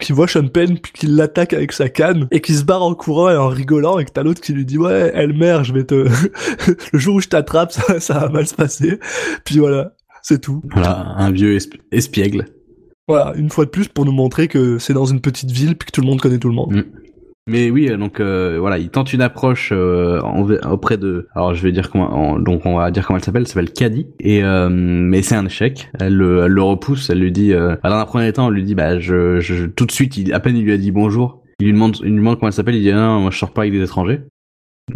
qui voit Sean Penn, puis qui l'attaque avec sa canne, et qui se barre en courant et en rigolant, et que t'as l'autre qui lui dit, ouais, Elmer, je vais te, *laughs* le jour où je t'attrape, ça, ça va mal se passer. Puis voilà. C'est tout. Voilà, un vieux esp- espiègle. Voilà, une fois de plus pour nous montrer que c'est dans une petite ville puis que tout le monde connaît tout le monde. Mm. Mais oui, euh, donc euh, voilà, il tente une approche euh, auprès de. Alors je vais dire comment. en- donc on va dire comment elle s'appelle. Elle s'appelle Caddy. Et euh, mais c'est un échec. Elle, le- elle le repousse. Elle lui dit. Euh, dans un premier temps, elle lui dit bah je, je tout de suite. Il, à peine il lui a dit bonjour. Il lui demande, il lui demande comment elle s'appelle. Il dit non, moi je sors pas avec des étrangers.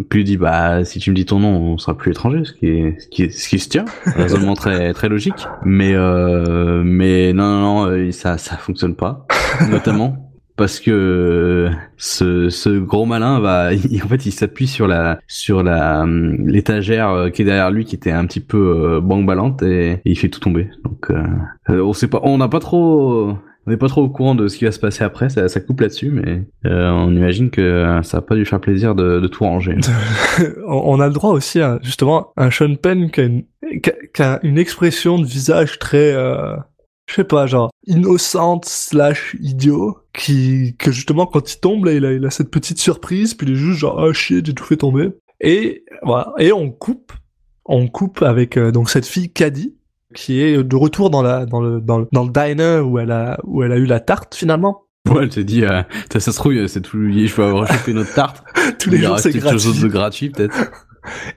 Puis il dit bah si tu me dis ton nom, on sera plus étranger, ce qui est ce qui ce qui se tient, raisonnement très très logique. Mais euh, mais non non, non euh, ça ça fonctionne pas, notamment parce que euh, ce, ce gros malin va *laughs* il- en fait il s'appuie sur la sur la hum, l'étagère euh, qui est derrière lui qui était un petit peu euh, ballante et, et il fait tout tomber. Donc euh, on sait pas on n'a pas trop on n'est pas trop au courant de ce qui va se passer après ça, ça coupe là-dessus mais euh, on imagine que ça a pas dû faire plaisir de, de tout ranger. *laughs* On a le droit aussi à justement un Sean Penn qui a une, qui a une expression de visage très euh, je sais pas genre innocente slash idiot qui que justement quand il tombe là il a, il a cette petite surprise puis il est juste genre ah shit j'ai tout fait tomber et voilà et on coupe on coupe avec euh, donc cette fille Caddy qui est de retour dans la dans le dans le, dans le diner où elle a où elle a eu la tarte finalement Ouais, elle s'est dit, euh, ça se trouve, c'est tout, je vais avoir chopé notre tarte. *laughs* tous les jours c'est quelque chose de gratuit, peut-être.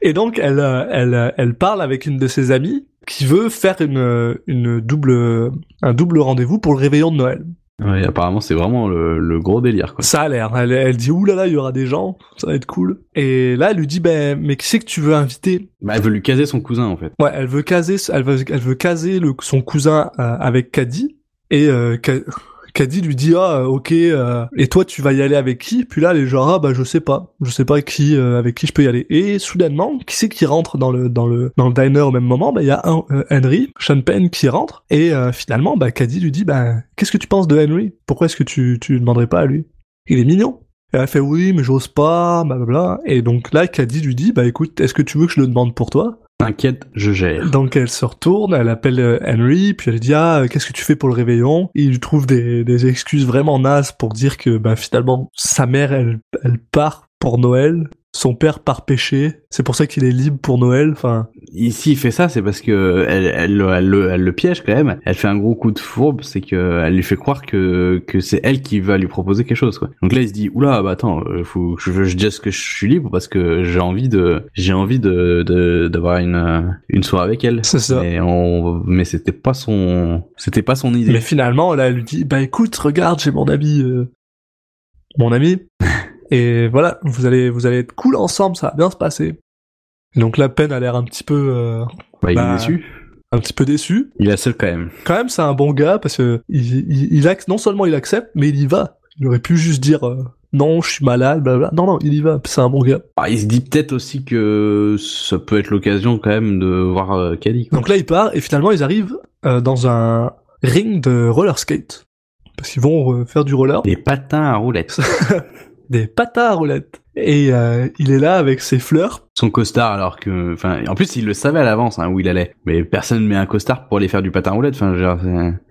Et donc elle elle elle parle avec une de ses amies qui veut faire une une double un double rendez-vous pour le réveillon de Noël. Ouais, apparemment, c'est vraiment le, le gros délire, quoi. Ça a l'air. Elle, elle dit oulala, il y aura des gens, ça va être cool. Et là, elle lui dit ben mais qui c'est que tu veux inviter? Bah, elle veut lui caser son cousin, en fait. Ouais, elle veut caser, elle veut, elle veut caser le, son cousin euh, avec Caddy. Et euh, Caddy lui dit ah ok euh, et toi tu vas y aller avec qui? Puis là est genre ah bah je sais pas, je sais pas qui euh, avec qui je peux y aller. Et soudainement qui c'est qui rentre dans le dans le dans le diner au même moment? Bah il y a euh, Henry, Sean Penn qui rentre. Et finalement bah Caddy lui dit bah qu'est-ce que tu penses de Henry? Pourquoi est-ce que tu tu demanderais pas à lui? Il est mignon. Et elle fait oui mais j'ose pas blablabla. Et donc là Caddy lui dit bah écoute est-ce que tu veux que je le demande pour toi? T'inquiète, je gère. donc elle se retourne, elle appelle euh, Henry, puis elle dit ah euh, qu'est-ce que tu fais pour le réveillon? Il trouve des, des excuses vraiment nazes pour dire que bah finalement sa mère elle elle part pour Noël, son père part pêcher, c'est pour ça qu'il est libre pour Noël. Enfin Ici, il fait ça, c'est parce que elle, elle, le- elle, le- elle le piège quand même. Elle fait un gros coup de fourbe, c'est que elle lui fait croire que que c'est elle qui va lui proposer quelque chose, quoi. Donc là, il se dit, oula, bah attends, euh, faut que je, je dise que je suis libre parce que j'ai envie de, j'ai envie de de- d'avoir une euh, une soirée avec elle. c'est ça. Mais on, mais c'était pas son, c'était pas son idée. Mais finalement là elle lui dit bah écoute regarde j'ai mon ami euh, mon ami *laughs* et voilà vous allez vous allez être cool ensemble ça va bien se passer. Donc la peine a l'air un petit peu euh, Bah, il bah, est déçu. un petit peu déçu. Il est seul quand même. quand même c'est un bon gars parce que il, il, il ac- non seulement il accepte mais il y va. Il aurait pu juste dire euh, non je suis malade blablabla. Non non il y va c'est un bon gars. Ah, il se dit peut-être aussi que ça peut être l'occasion quand même de voir euh, quoi. Donc là il part et finalement ils arrivent euh, dans un ring de roller skate parce qu'ils vont euh, faire du roller Des patins à roulettes. *laughs* des patins à roulettes. Et euh, il est là avec ses fleurs. son costard alors que enfin en plus il le savait à l'avance hein, où il allait. Mais personne met un costard pour aller faire du patin roulette enfin genre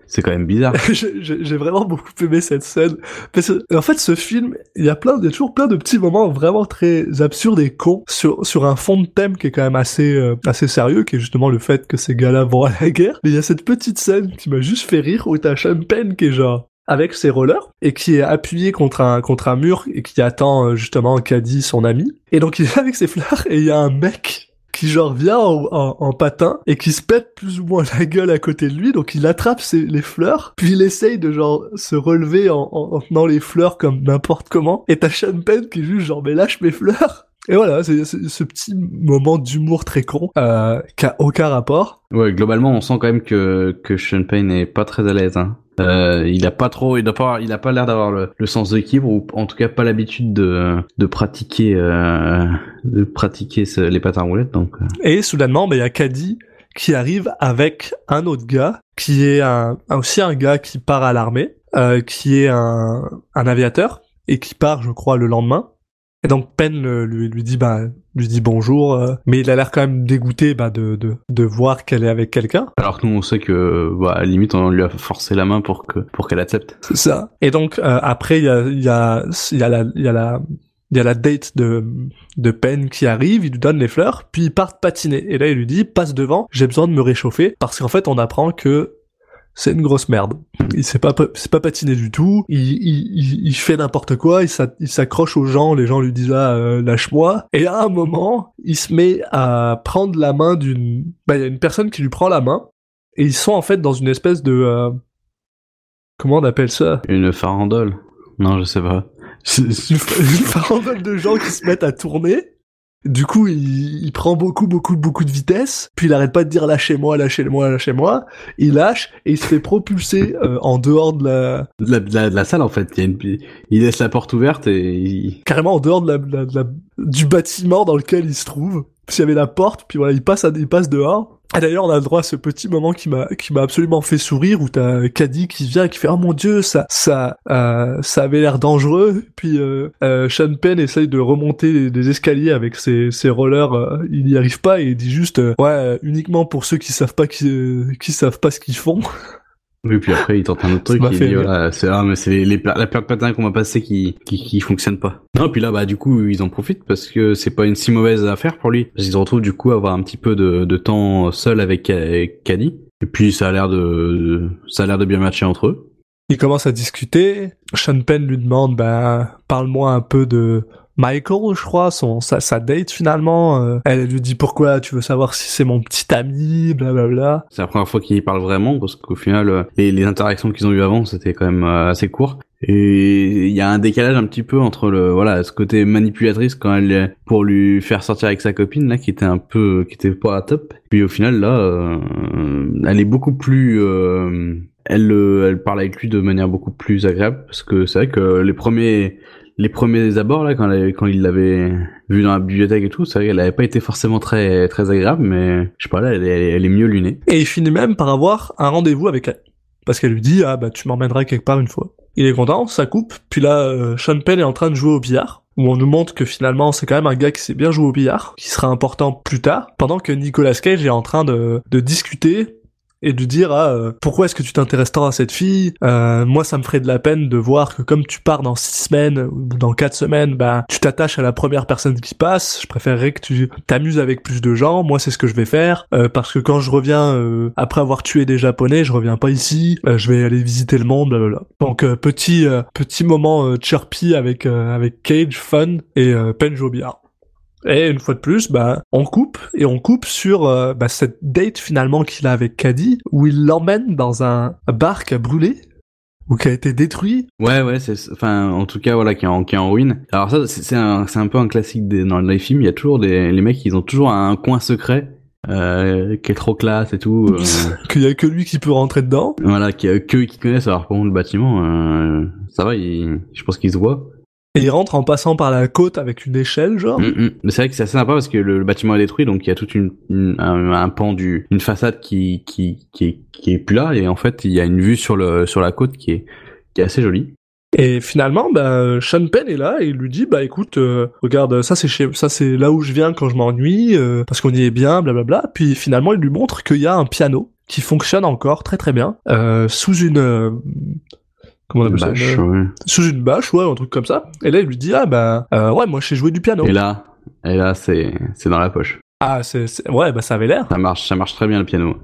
c'est- quand même bizarre. *laughs* J'ai vraiment beaucoup aimé cette scène. Parce que en fait ce film il y a plein il y a toujours plein de petits moments vraiment très absurdes et cons sur sur un fond de thème qui est quand même assez euh, assez sérieux qui est justement le fait que ces gars-là vont à la guerre. Mais il y a cette petite scène qui m'a juste fait rire où t'as Penn qui est genre avec ses rollers et qui est appuyé contre un contre un mur et qui attend euh, justement Caddy son ami et donc *laughs* il est avec ses fleurs et il y a un mec qui genre vient en, en- en patin et qui se pète plus ou moins la gueule à côté de lui, donc il attrape ses, les fleurs, puis il essaye de genre se relever en, en, en tenant les fleurs comme n'importe comment, et t'as Sean Penn qui juste genre mais lâche mes fleurs et voilà, c'est c'est ce petit moment d'humour très con, euh, qui a aucun rapport. ouais globalement on sent quand même que que Sean Payne est pas très à l'aise hein. Euh, il a pas trop il a pas l'air d'avoir le, sens d'équilibre ou en tout cas pas l'habitude de de pratiquer euh, de pratiquer ce- les patins roulettes donc euh. Et soudainement, bah, il y a Caddy qui arrive avec un autre gars, qui est aussi un gars qui part à l'armée, euh, qui est un aviateur, et qui part, je crois, le lendemain. Et donc Penn lui, lui dit bah lui dit bonjour, euh, mais il a l'air quand même dégoûté bah, de, de, de voir qu'elle est avec quelqu'un. alors que nous on sait que bah à la limite on lui a forcé la main pour que pour qu'elle accepte C'est ça. Et donc euh, après il y a il y a il y a la il y a la il y a la date de de Penn qui arrive, il lui donne les fleurs, puis ils partent patiner. Et là il lui dit passe devant, j'ai besoin de me réchauffer parce qu'en fait on apprend que c'est une grosse merde. Il sait pas c'est pas patiner du tout. Il il, il, il fait n'importe quoi. Il s'a- il s'accroche aux gens. Les gens lui disent ah euh, lâche-moi. Et à un moment il se met à prendre la main d'une bah il y a une personne qui lui prend la main et ils sont en fait dans une espèce de euh, comment on appelle ça? Une farandole non je sais pas *laughs* une farandole de gens qui se mettent à tourner. Du coup, il, il prend beaucoup, beaucoup, beaucoup de vitesse. Puis il arrête pas de dire lâchez-moi, lâchez-moi, lâchez-moi. Il lâche et il se fait propulser euh, en dehors de la, de la, de la, de la salle en fait. Il, y a une- il laisse la porte ouverte et il... carrément en dehors de la, de la- du bâtiment dans lequel il se trouve. Parce qu'il y avait la porte, puis voilà, il passe, à, il passe dehors. Et d'ailleurs, on a le droit à ce petit moment qui m'a qui m'a absolument fait sourire où t'as Caddy qui vient et qui fait oh mon dieu ça ça euh, ça avait l'air dangereux puis euh, euh, Sean Penn essaye de remonter des escaliers avec ses, ses rollers euh, il n'y arrive pas et il dit juste euh, ouais uniquement pour ceux qui savent pas qui qui savent pas ce qu'ils font Oui, puis après il tente un autre truc. Il dit voilà, c'est ah, mais c'est les, la paire de patins qu'on m'a passé qui, qui qui fonctionne pas. Non, puis là bah du coup ils en profitent parce que c'est pas une si mauvaise affaire pour lui. Parce qu'ils se retrouvent du coup à avoir un petit peu de, de temps seul avec, avec Caddy. Et puis ça a l'air de ça a l'air de bien matcher entre eux. Ils commencent à discuter. Sean Penn lui demande, bah, parle-moi un peu de, Michael, je crois, son sa, sa date finalement. euh, elle lui dit pourquoi tu veux savoir si c'est mon petit ami, blablabla. C'est la première fois qu'ils parlent vraiment parce qu'au final, euh, les, les interactions qu'ils ont eues avant, c'était quand même euh, assez court. Et il y a un décalage un petit peu entre le voilà ce côté manipulatrice quand elle est- pour lui faire sortir avec sa copine là qui était un peu qui était pas à top. Puis au final là, euh, elle est beaucoup plus euh, elle euh, elle parle avec lui de manière beaucoup plus agréable parce que c'est vrai que les premiers les premiers abords là quand il l'avait vu dans la bibliothèque et tout, c'est vrai qu'elle avait pas été forcément très très agréable mais je sais pas là elle est, elle est mieux lunée. Et il finit même par avoir un rendez-vous avec elle. Parce qu'elle lui dit, ah bah tu m'emmèneras quelque part une fois. Il est content, ça coupe, puis là, euh, Sean Penn est en train de jouer au billard, où on nous montre que finalement c'est quand même un gars qui sait bien jouer au billard, qui sera important plus tard, pendant que Nicolas Cage est en train de, de discuter et de dire ah euh, pourquoi est-ce que tu t'intéresses tant à cette fille? Euh, moi ça me ferait de la peine de voir que comme tu pars dans six semaines ou dans quatre semaines bah tu t'attaches à la première personne qui passe. Je préférerais que tu t'amuses avec plus de gens. Moi c'est ce que je vais faire euh, parce que quand je reviens euh, après avoir tué des japonais je reviens pas ici. Je vais aller visiter le monde blablabla. donc petit petit moment chirpy avec avec Cage fun et billard et une fois de plus, bah, on coupe et on coupe sur euh, bah, cette date finalement qu'il a avec Caddy, où il l'emmène dans un bar qui a brûlé ou qui a été détruit. Ouais, ouais, c'est, enfin, en tout cas, voilà, qui est en, qui est en ruine. Alors ça, c'est un, c'est un peu un classique des, dans les films. Il y a toujours des, les mecs, ils ont toujours un coin secret, euh, qui est trop classe et tout. euh, *laughs* Qu'il y a que lui qui peut rentrer dedans. voilà, qui a que qui connaissent. Alors par contre, le bâtiment, euh, ça va, il, je pense qu'il se voit. Et il rentre en passant par la côte avec une échelle, genre. Mm, mm. Mais c'est vrai que c'est assez sympa parce que le, le bâtiment est détruit, donc il y a toute une, une- un, un pan du, une façade qui, qui, qui est, qui est plus là, et en fait, il y a une vue sur le, sur la côte qui est, qui est assez jolie. Et finalement, bah, Sean Penn est là et il lui dit, bah écoute, euh, regarde, ça c'est chez, ça c'est là où je viens quand je m'ennuie, euh, parce qu'on y est bien, blablabla. Puis finalement, il lui montre qu'il y a un piano qui fonctionne encore très très bien, euh, sous une, comment on appelle ça, une- ouais. sous une bâche, ouais, un truc comme ça. Et là, il lui dit, ah bah, euh, ouais, moi je sais jouer du piano. Et là, et là, c'est, c'est dans la poche. Ah, c'est, ouais, bah ça avait l'air. Ça marche, ça marche très bien le piano.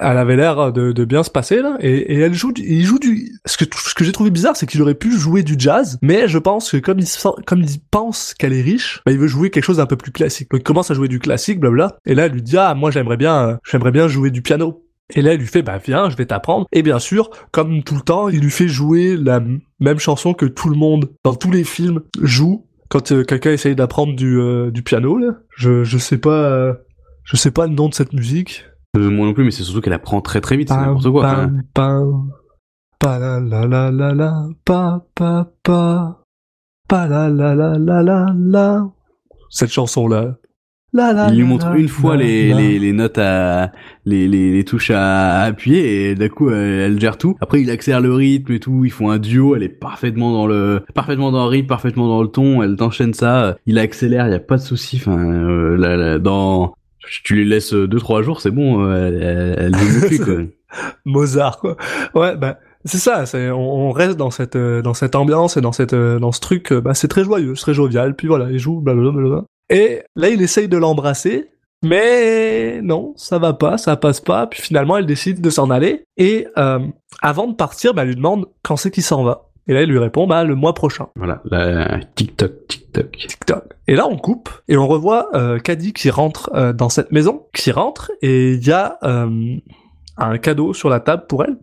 Elle avait l'air de, de bien se passer là, et, et elle joue, du, il joue du. Ce que ce que j'ai trouvé bizarre, c'est qu'il aurait pu jouer du jazz, mais je pense que comme il comme il pense qu'elle est riche, bah, il veut jouer quelque chose d'un peu plus classique. Donc il commence à jouer du classique, blabla. Et là, elle lui dit ah moi j'aimerais bien, euh, j'aimerais bien jouer du piano. Et là, elle lui fait, bah viens, je vais t'apprendre. Et bien sûr, comme tout le temps, il lui fait jouer la même chanson que tout le monde, dans tous les films, joue quand euh, quelqu'un essaye d'apprendre du, euh, du piano. Là. Je, je sais pas, euh, je sais pas le nom de cette musique. Moi non plus, mais c'est surtout qu'elle apprend très très vite, c'est n'importe quoi. enfin. Pam, pam, pa la la la la la, pa pa pa, pa la la la la la la. Cette chanson là. Il lui montre une fois les, les, les notes à les, les, les touches à, à appuyer et d'un coup elle, elle gère tout. Après il accélère le rythme et tout, ils font un duo, elle est parfaitement dans le parfaitement dans le rythme, parfaitement dans le ton, elle t'enchaîne ça, il accélère, il y a pas de souci. Enfin euh, là, là, dans tu les laisses deux trois jours, c'est bon, euh, elle, elle, elle plus quoi. *laughs* Mozart quoi. Ouais bah c'est ça, c'est on, on reste dans cette euh, dans cette ambiance et dans cette euh, dans ce truc euh, bah c'est très joyeux, c'est très jovial, puis voilà, il joue blablabla. Et là il essaye de l'embrasser, mais non, ça va pas, ça passe pas, puis finalement elle décide de s'en aller et euh, avant de partir, bah elle lui demande quand c'est qu'il s'en va. Et là il lui répond bah le mois prochain. Voilà, là, TikTok, TikTok. TikTok. Et là, on coupe et on revoit euh, Caddy qui rentre euh, dans cette maison, qui rentre et il y a euh, un cadeau sur la table pour elle.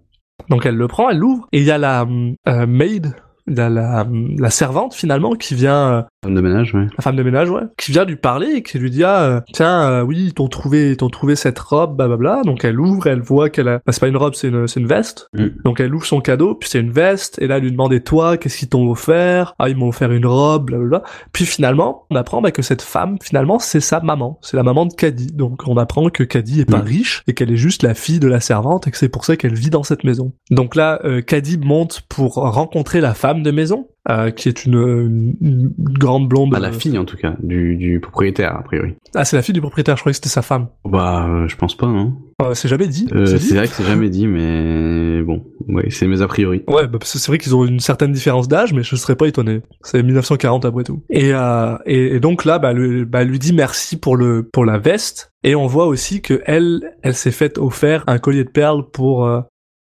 Donc elle le prend, elle l'ouvre et il y a la euh, maid, la, la, la servante finalement qui vient euh, Femme de ménage, ouais. la femme de ménage, ouais, qui vient lui parler et qui lui dit ah euh, tiens euh, oui ils t'ont trouvé ils t'ont trouvé cette robe blablabla donc elle ouvre elle voit qu'elle a bah, c'est pas une robe c'est une c'est une veste. Mm. donc elle ouvre son cadeau puis c'est une veste. Et là elle lui demande et toi qu'est-ce qu'ils t'ont offert? Ah ils m'ont offert une robe blablabla puis finalement on apprend bah, que cette femme finalement c'est sa maman. C'est la maman de Caddy. Donc on apprend que Caddy est pas Mm. riche et qu'elle est juste la fille de la servante et que c'est pour ça qu'elle vit dans cette maison. Donc là euh, Caddy monte pour rencontrer la femme de maison euh, qui est une, une- une grande blonde Bah, la fille en tout cas du, du propriétaire a priori. ah, c'est la fille du propriétaire, je croyais que c'était sa femme. Bah euh, je pense pas non. Euh, c'est jamais dit. Euh, c'est vrai que c'est jamais dit, mais bon, ouais, c'est mes a priori. Ouais, bah, parce que c'est vrai qu'ils ont une certaine différence d'âge, mais je serais pas étonné. C'est 1940 après tout. Et, euh, et, et donc là, bah, le, bah, lui dit merci pour le pour la veste. Et on voit aussi que elle, elle s'est faite offert un collier de perles pour euh,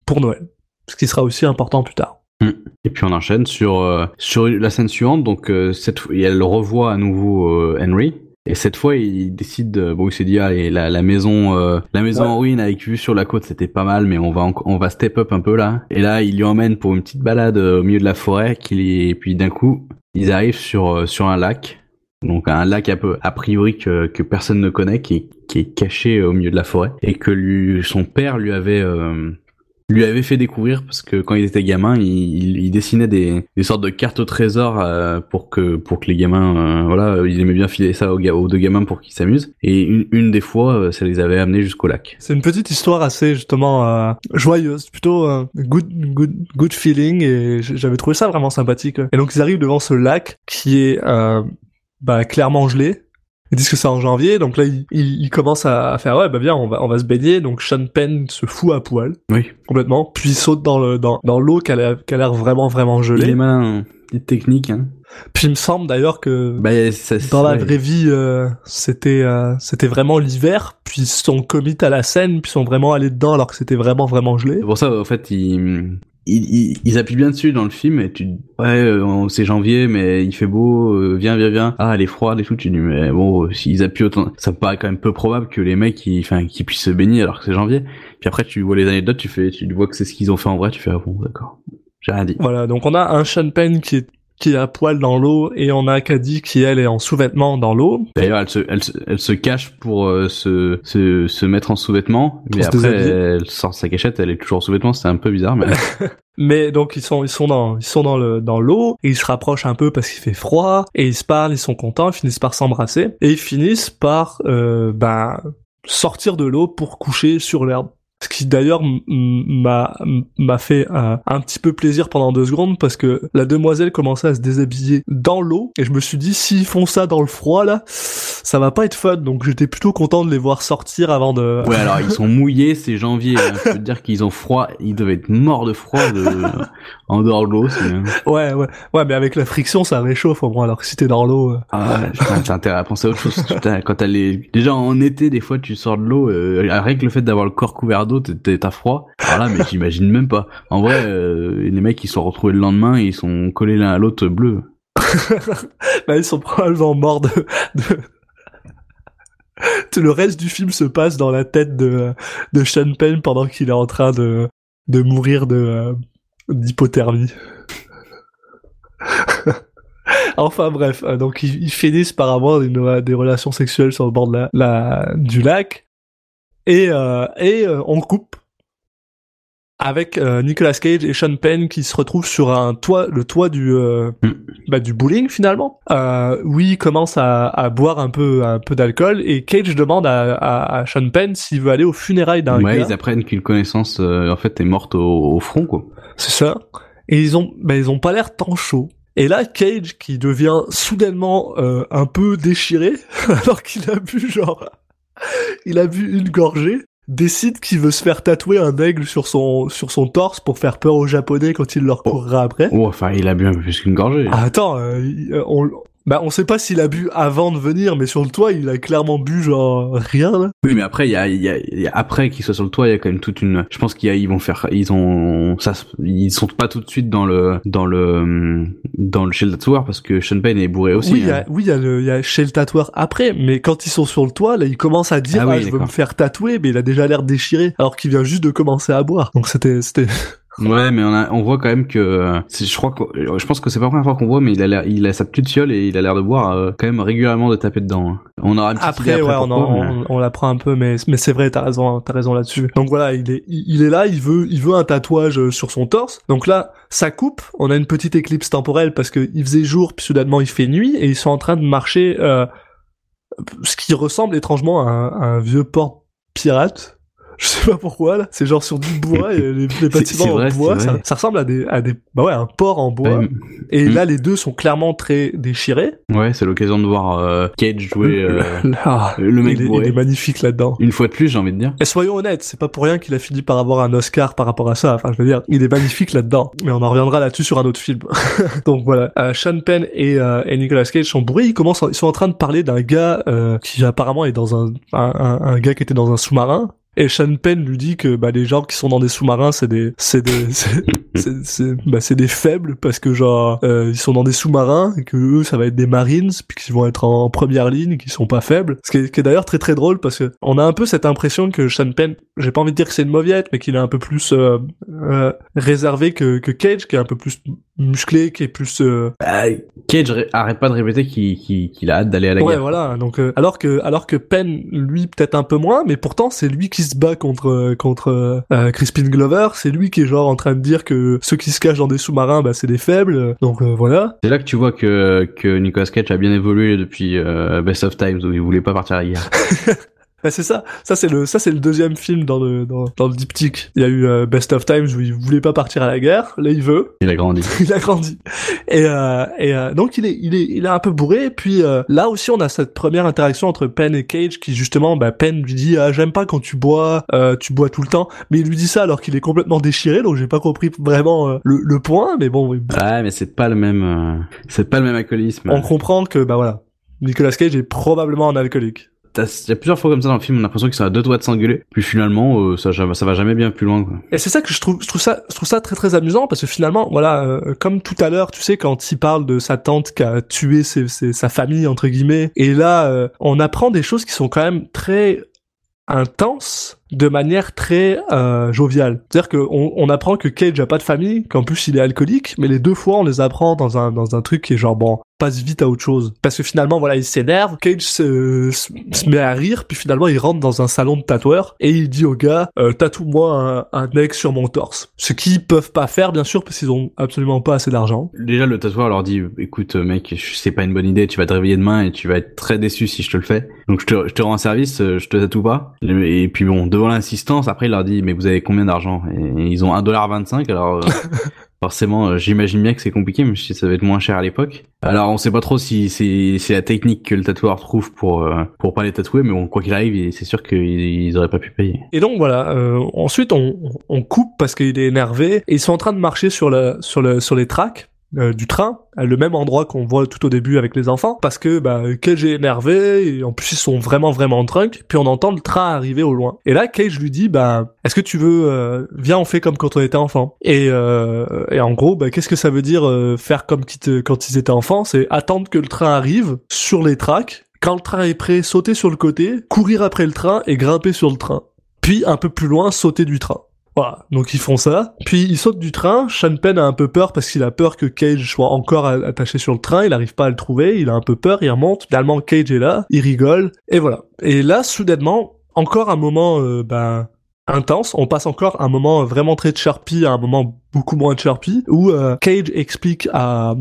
pour Noël, ce qui sera aussi important plus tard. Et puis on enchaîne sur euh, sur la scène suivante. Donc euh, cette fois, elle revoit à nouveau euh, Henry. Et cette fois, il décide, de- bon, il s'est dit, la, la maison, euh, la maison Ouais. en ruine avec vue sur la côte, c'était pas mal, mais on va, on va step up un peu là. Et là, il lui emmène pour une petite balade euh, au milieu de la forêt, qu'il est- et puis d'un coup, ils arrivent sur euh, sur un lac, donc un lac un peu a priori que que personne ne connaît, qui est qui est caché au milieu de la forêt, et que lui, son père lui avait euh, lui avait fait découvrir parce que quand il était gamin, il, dessinait des, sortes de cartes au trésor euh, pour que les gamins, euh, voilà, il aimait bien filer ça aux, aux deux gamins pour qu'ils s'amusent. Et une, des fois, euh, ça les avait amenés jusqu'au lac. C'est une petite histoire assez justement joyeuse, plutôt good, good, feeling et j'avais trouvé ça vraiment sympathique. Et donc ils arrivent devant ce lac qui est bah, clairement gelé. Ils disent que c'est en janvier, donc là ils, ils, ils commencent à, faire ouais bah bien on va on va se baigner. Donc Sean Penn se fout à poil Oui. complètement, puis il saute dans le dans dans l'eau qui a l'air qui a l'air vraiment vraiment Il gelée. est malin, hein. petite technique. Hein. Puis il me semble d'ailleurs que Bah, ça, dans la ouais. vraie vie, euh, c'était euh, c'était vraiment l'hiver, puis ils sont commit à la scène, puis ils sont vraiment allés dedans alors que c'était vraiment vraiment gelé. Pour ça, en fait, ils, ils, ils, appuient bien dessus dans le film et tu ouais, euh, c'est janvier, mais il fait beau, euh, viens, viens, viens. Ah, elle est froide et tout. Tu dis, mais bon, euh, s'ils appuient autant, ça me paraît quand même peu probable que les mecs, enfin, qu'ils puissent se baigner alors que c'est janvier. Puis après, tu vois les anecdotes, tu fais, tu vois que c'est ce qu'ils ont fait en vrai, tu fais, ah bon, d'accord. J'ai rien dit. Voilà, donc on a un Sean Penn qui est qui est à poil dans l'eau et on a Caddy qui elle est en sous-vêtements dans l'eau. D'ailleurs, elle se, elle, se, elle se cache pour euh, se, se, se mettre en sous-vêtements, mais après, déshabiller. elle sort sa cachette, elle est toujours en sous-vêtements, c'est un peu bizarre, mais *laughs* *laughs* Mais donc ils sont ils sont dans ils sont dans le dans l'eau et ils se rapprochent un peu parce qu'il fait froid et ils se parlent, ils sont contents, ils finissent par s'embrasser et ils finissent par euh, ben sortir de l'eau pour coucher sur l'herbe. Ce qui d'ailleurs m'a fait un, un petit peu plaisir pendant deux secondes parce que la demoiselle commençait à se déshabiller dans l'eau et je me suis dit s'ils font ça dans le froid là, ça va pas être fun donc j'étais plutôt content de les voir sortir avant de. Ouais, alors ils sont mouillés, c'est janvier. hein. Je peux te dire qu'ils ont froid, ils devaient être morts de froid de... *laughs* en dehors de l'eau. c'est-. Ouais ouais ouais mais avec la friction ça réchauffe au moins alors que si t'es dans l'eau. euh, Ah, ouais, t'as intérêt à penser à autre chose. Quand t'as les... Déjà en été, des fois, tu sors de l'eau, euh, rien que le fait d'avoir le corps couvert d'eau, t'as froid. Alors là, mais j'imagine même pas. En vrai, euh, les mecs, ils sont retrouvés le lendemain, et ils sont collés l'un à l'autre bleus. *laughs* Bah, ils sont probablement morts de, *laughs* le reste du film se passe dans la tête de, de Sean Penn pendant qu'il est en train de, de mourir de, euh, d'hypothermie. *laughs* enfin bref, euh, donc ils, finissent par avoir des, no- des relations sexuelles sur le bord de la- du lac et, euh, et euh, on coupe avec euh, Nicolas Cage et Sean Penn qui se retrouvent sur un toit, le toit du euh, Mm. bah, du bowling finalement. Euh, oui, il commence à, à boire un peu un peu d'alcool et Cage demande à, à, à Sean Penn s'il veut aller aux funérailles d'un Ouais, gars. ils apprennent qu'une connaissance, euh, en fait, est morte au, au front, quoi. C'est ça. Et ils ont, bah, ils ont pas l'air tant chauds. Et là, Cage, qui devient soudainement euh, un peu déchiré, *laughs* alors qu'il a bu genre, il a bu une gorgée, décide qu'il veut se faire tatouer un aigle sur son sur son torse pour faire peur aux Japonais quand il leur courra après. Oh, enfin, il a bu un peu plus qu'une gorgée. Ah, attends, euh, euh, on, bah, on sait pas s'il a bu avant de venir, mais sur le toit, il a clairement bu genre rien. Là. Oui, mais après, il y a, y a, y a- après qu'ils soient sur le toit, il y a quand même toute une. Je pense qu'il y a, ils vont faire, ils ont, ça, ils sont pas tout de suite dans le, dans le, dans le chez le tatoueur parce que Sean Payne est bourré aussi. oui, il y hein. a, oui, il y a le, il y a chez le tatoueur après, mais quand ils sont sur le toit, là, il commence à dire, Ah ah, oui, je veux me faire tatouer, mais il a déjà l'air déchiré, alors qu'il vient juste de commencer à boire. Donc c'était, c'était, Ouais, mais on a, on voit quand même que, euh, je crois que, je pense que c'est pas la première fois qu'on voit, mais il a l'air, il a sa petite fiole et il a l'air de boire euh, quand même régulièrement de taper dedans. hein. On aura une petite idée après, ouais, on, pourquoi, mais- on, on l'apprend un peu, mais, mais c'est vrai, t'as raison, t'as raison là-dessus. Donc voilà, il est, il il est là, il veut, il veut un tatouage euh, sur son torse. Donc là, ça coupe. On a une petite éclipse temporelle parce que il faisait jour, puis soudainement il fait nuit, et ils sont en train de marcher, euh, ce qui ressemble étrangement à un, à un vieux port pirate. Je sais pas pourquoi là, c'est genre sur du bois et les, *laughs* bâtiments vrai, en bois, ça, ressemble à des, à des, bah ouais, un port en bois. Ouais, Et Mm. là, les deux sont clairement très déchirés. ouais, c'est l'occasion de voir euh, Cage jouer euh, *laughs* le mec il, il est magnifique là-dedans. Une fois de plus, j'ai envie de dire. Et soyons honnêtes, c'est pas pour rien qu'il a fini par avoir un Oscar par rapport à ça. Enfin, je veux dire, il est magnifique là-dedans. Mais on en reviendra là-dessus sur un autre film. *laughs* Donc voilà, euh, Sean Penn et, euh, et Nicolas Cage sont bourrés. Ils commencent, en- ils sont en train de parler d'un gars euh, qui apparemment est dans un, un, un- un gars qui était dans un sous-marin. Et Sean Penn lui dit que bah, les gens qui sont dans des sous-marins, c'est des, c'est des, *laughs* c'est- bah, c'est des faibles parce que genre euh, ils sont dans des sous-marins et que eux ça va être des marines puis qu'ils vont être en première ligne qui sont pas faibles ce qui est, qui est d'ailleurs très très drôle parce que on a un peu cette impression que Sean Penn j'ai pas envie de dire que c'est une mauviette mais qu'il est un peu plus euh, euh, réservé que, que Cage qui est un peu plus musclé qui est plus euh, Bah, Cage arrête pas de répéter qu'il qu'il- qu'il a hâte d'aller à la ouais guerre. voilà donc euh, alors que alors que Penn lui peut-être un peu moins mais pourtant c'est lui qui se bat contre contre euh, Crispin Glover c'est lui qui est genre en train de dire que ceux qui se cachent dans des sous-marins bah c'est des faibles donc euh, voilà C'est là que tu vois que, que Nicolas Cage a bien évolué depuis euh, Best of Times où il voulait pas partir à la guerre. *laughs* Bah, c'est ça, ça c'est le ça c'est le deuxième film dans le dans, dans le diptyque. Il y a eu euh, Best of Times où il voulait pas partir à la guerre, là il veut, Il a grandi. *laughs* il a grandi. Et euh, et euh, donc il est il est il est un peu bourré. Et puis euh, là aussi on a cette première interaction entre Penn et Cage qui justement bah Penn lui dit ah j'aime pas quand tu bois, euh, tu bois tout le temps. Mais il lui dit ça alors qu'il est complètement déchiré donc j'ai pas compris vraiment euh, le le point. Mais bon Ouais, mais c'est pas le même, euh, c'est pas le même alcoolisme. on comprend que bah voilà Nicolas Cage est probablement un alcoolique. Il y a plusieurs fois comme ça dans le film, on a l'impression qu'ils sont à deux doigts de s'engueuler. Puis finalement, euh, ça, ça va jamais bien plus loin. Et c'est ça que je trouve, je trouve ça, je trouve ça très très amusant parce que finalement, voilà, euh, comme tout à l'heure, tu sais, quand il parle de sa tante qui a tué sa famille entre guillemets, et là, euh, on apprend des choses qui sont quand même très intenses de manière très euh, joviale. C'est-à-dire qu'on on apprend que Cage a pas de famille, qu'en plus il est alcoolique, mais les deux fois on les apprend dans un dans un truc qui est genre bon passe vite à autre chose. Parce que finalement voilà il s'énerve, Cage se, se, met à rire, puis finalement il rentre dans un salon de tatoueur et il dit au gars euh, tatoue-moi un, un ex sur mon torse. Ce qu'ils peuvent pas faire bien sûr parce qu'ils ont absolument pas assez d'argent. Déjà, le tatoueur leur dit, écoute, mec, je- c'est pas une bonne idée, tu vas te réveiller demain et tu vas être très déçu si je te le fais. Donc je te, je te rends service, euh, je te tatoue pas. Et puis bon, devant l'insistance, après il leur dit, mais vous avez combien d'argent? Et ils ont 1,25$, alors... euh, *laughs* Forcément, euh, j'imagine bien que c'est compliqué, mais que ça va être moins cher à l'époque. Alors, on sait pas trop si c'est la technique que le tatoueur trouve pour euh, pour pas les tatouer, mais bon, quoi qu'il arrive, c'est sûr qu'ils ils auraient pas pu payer. Et donc voilà, ensuite on, on coupe parce qu'il est énervé et ils sont en train de marcher sur sur le sur les tracks euh, du train, le même endroit qu'on voit tout au début avec les enfants, parce que bah Cage est énervé et en plus ils sont vraiment vraiment drunk, puis on entend le train arriver au loin. Et là Cage lui dit bah est-ce que tu veux euh, viens on fait comme quand on était enfant. Et euh, et en gros bah qu'est-ce que ça veut dire euh, faire comme te- quand ils étaient enfants, c'est attendre que le train arrive sur les tracks. Quand le train est prêt, sauter sur le côté, courir après le train et grimper sur le train puis un peu plus loin sauter du train. Voilà, donc ils font ça, puis ils sautent du train, Sean Penn a un peu peur parce qu'il a peur que Cage soit encore attaché sur le train, il arrive pas à le trouver, il a un peu peur, il remonte, finalement Cage est là, il rigole, et voilà. Et là, soudainement, encore un moment, euh, ben, intense, on passe encore un moment vraiment très Sharpie à un moment beaucoup moins Sharpie, où euh, Cage explique à,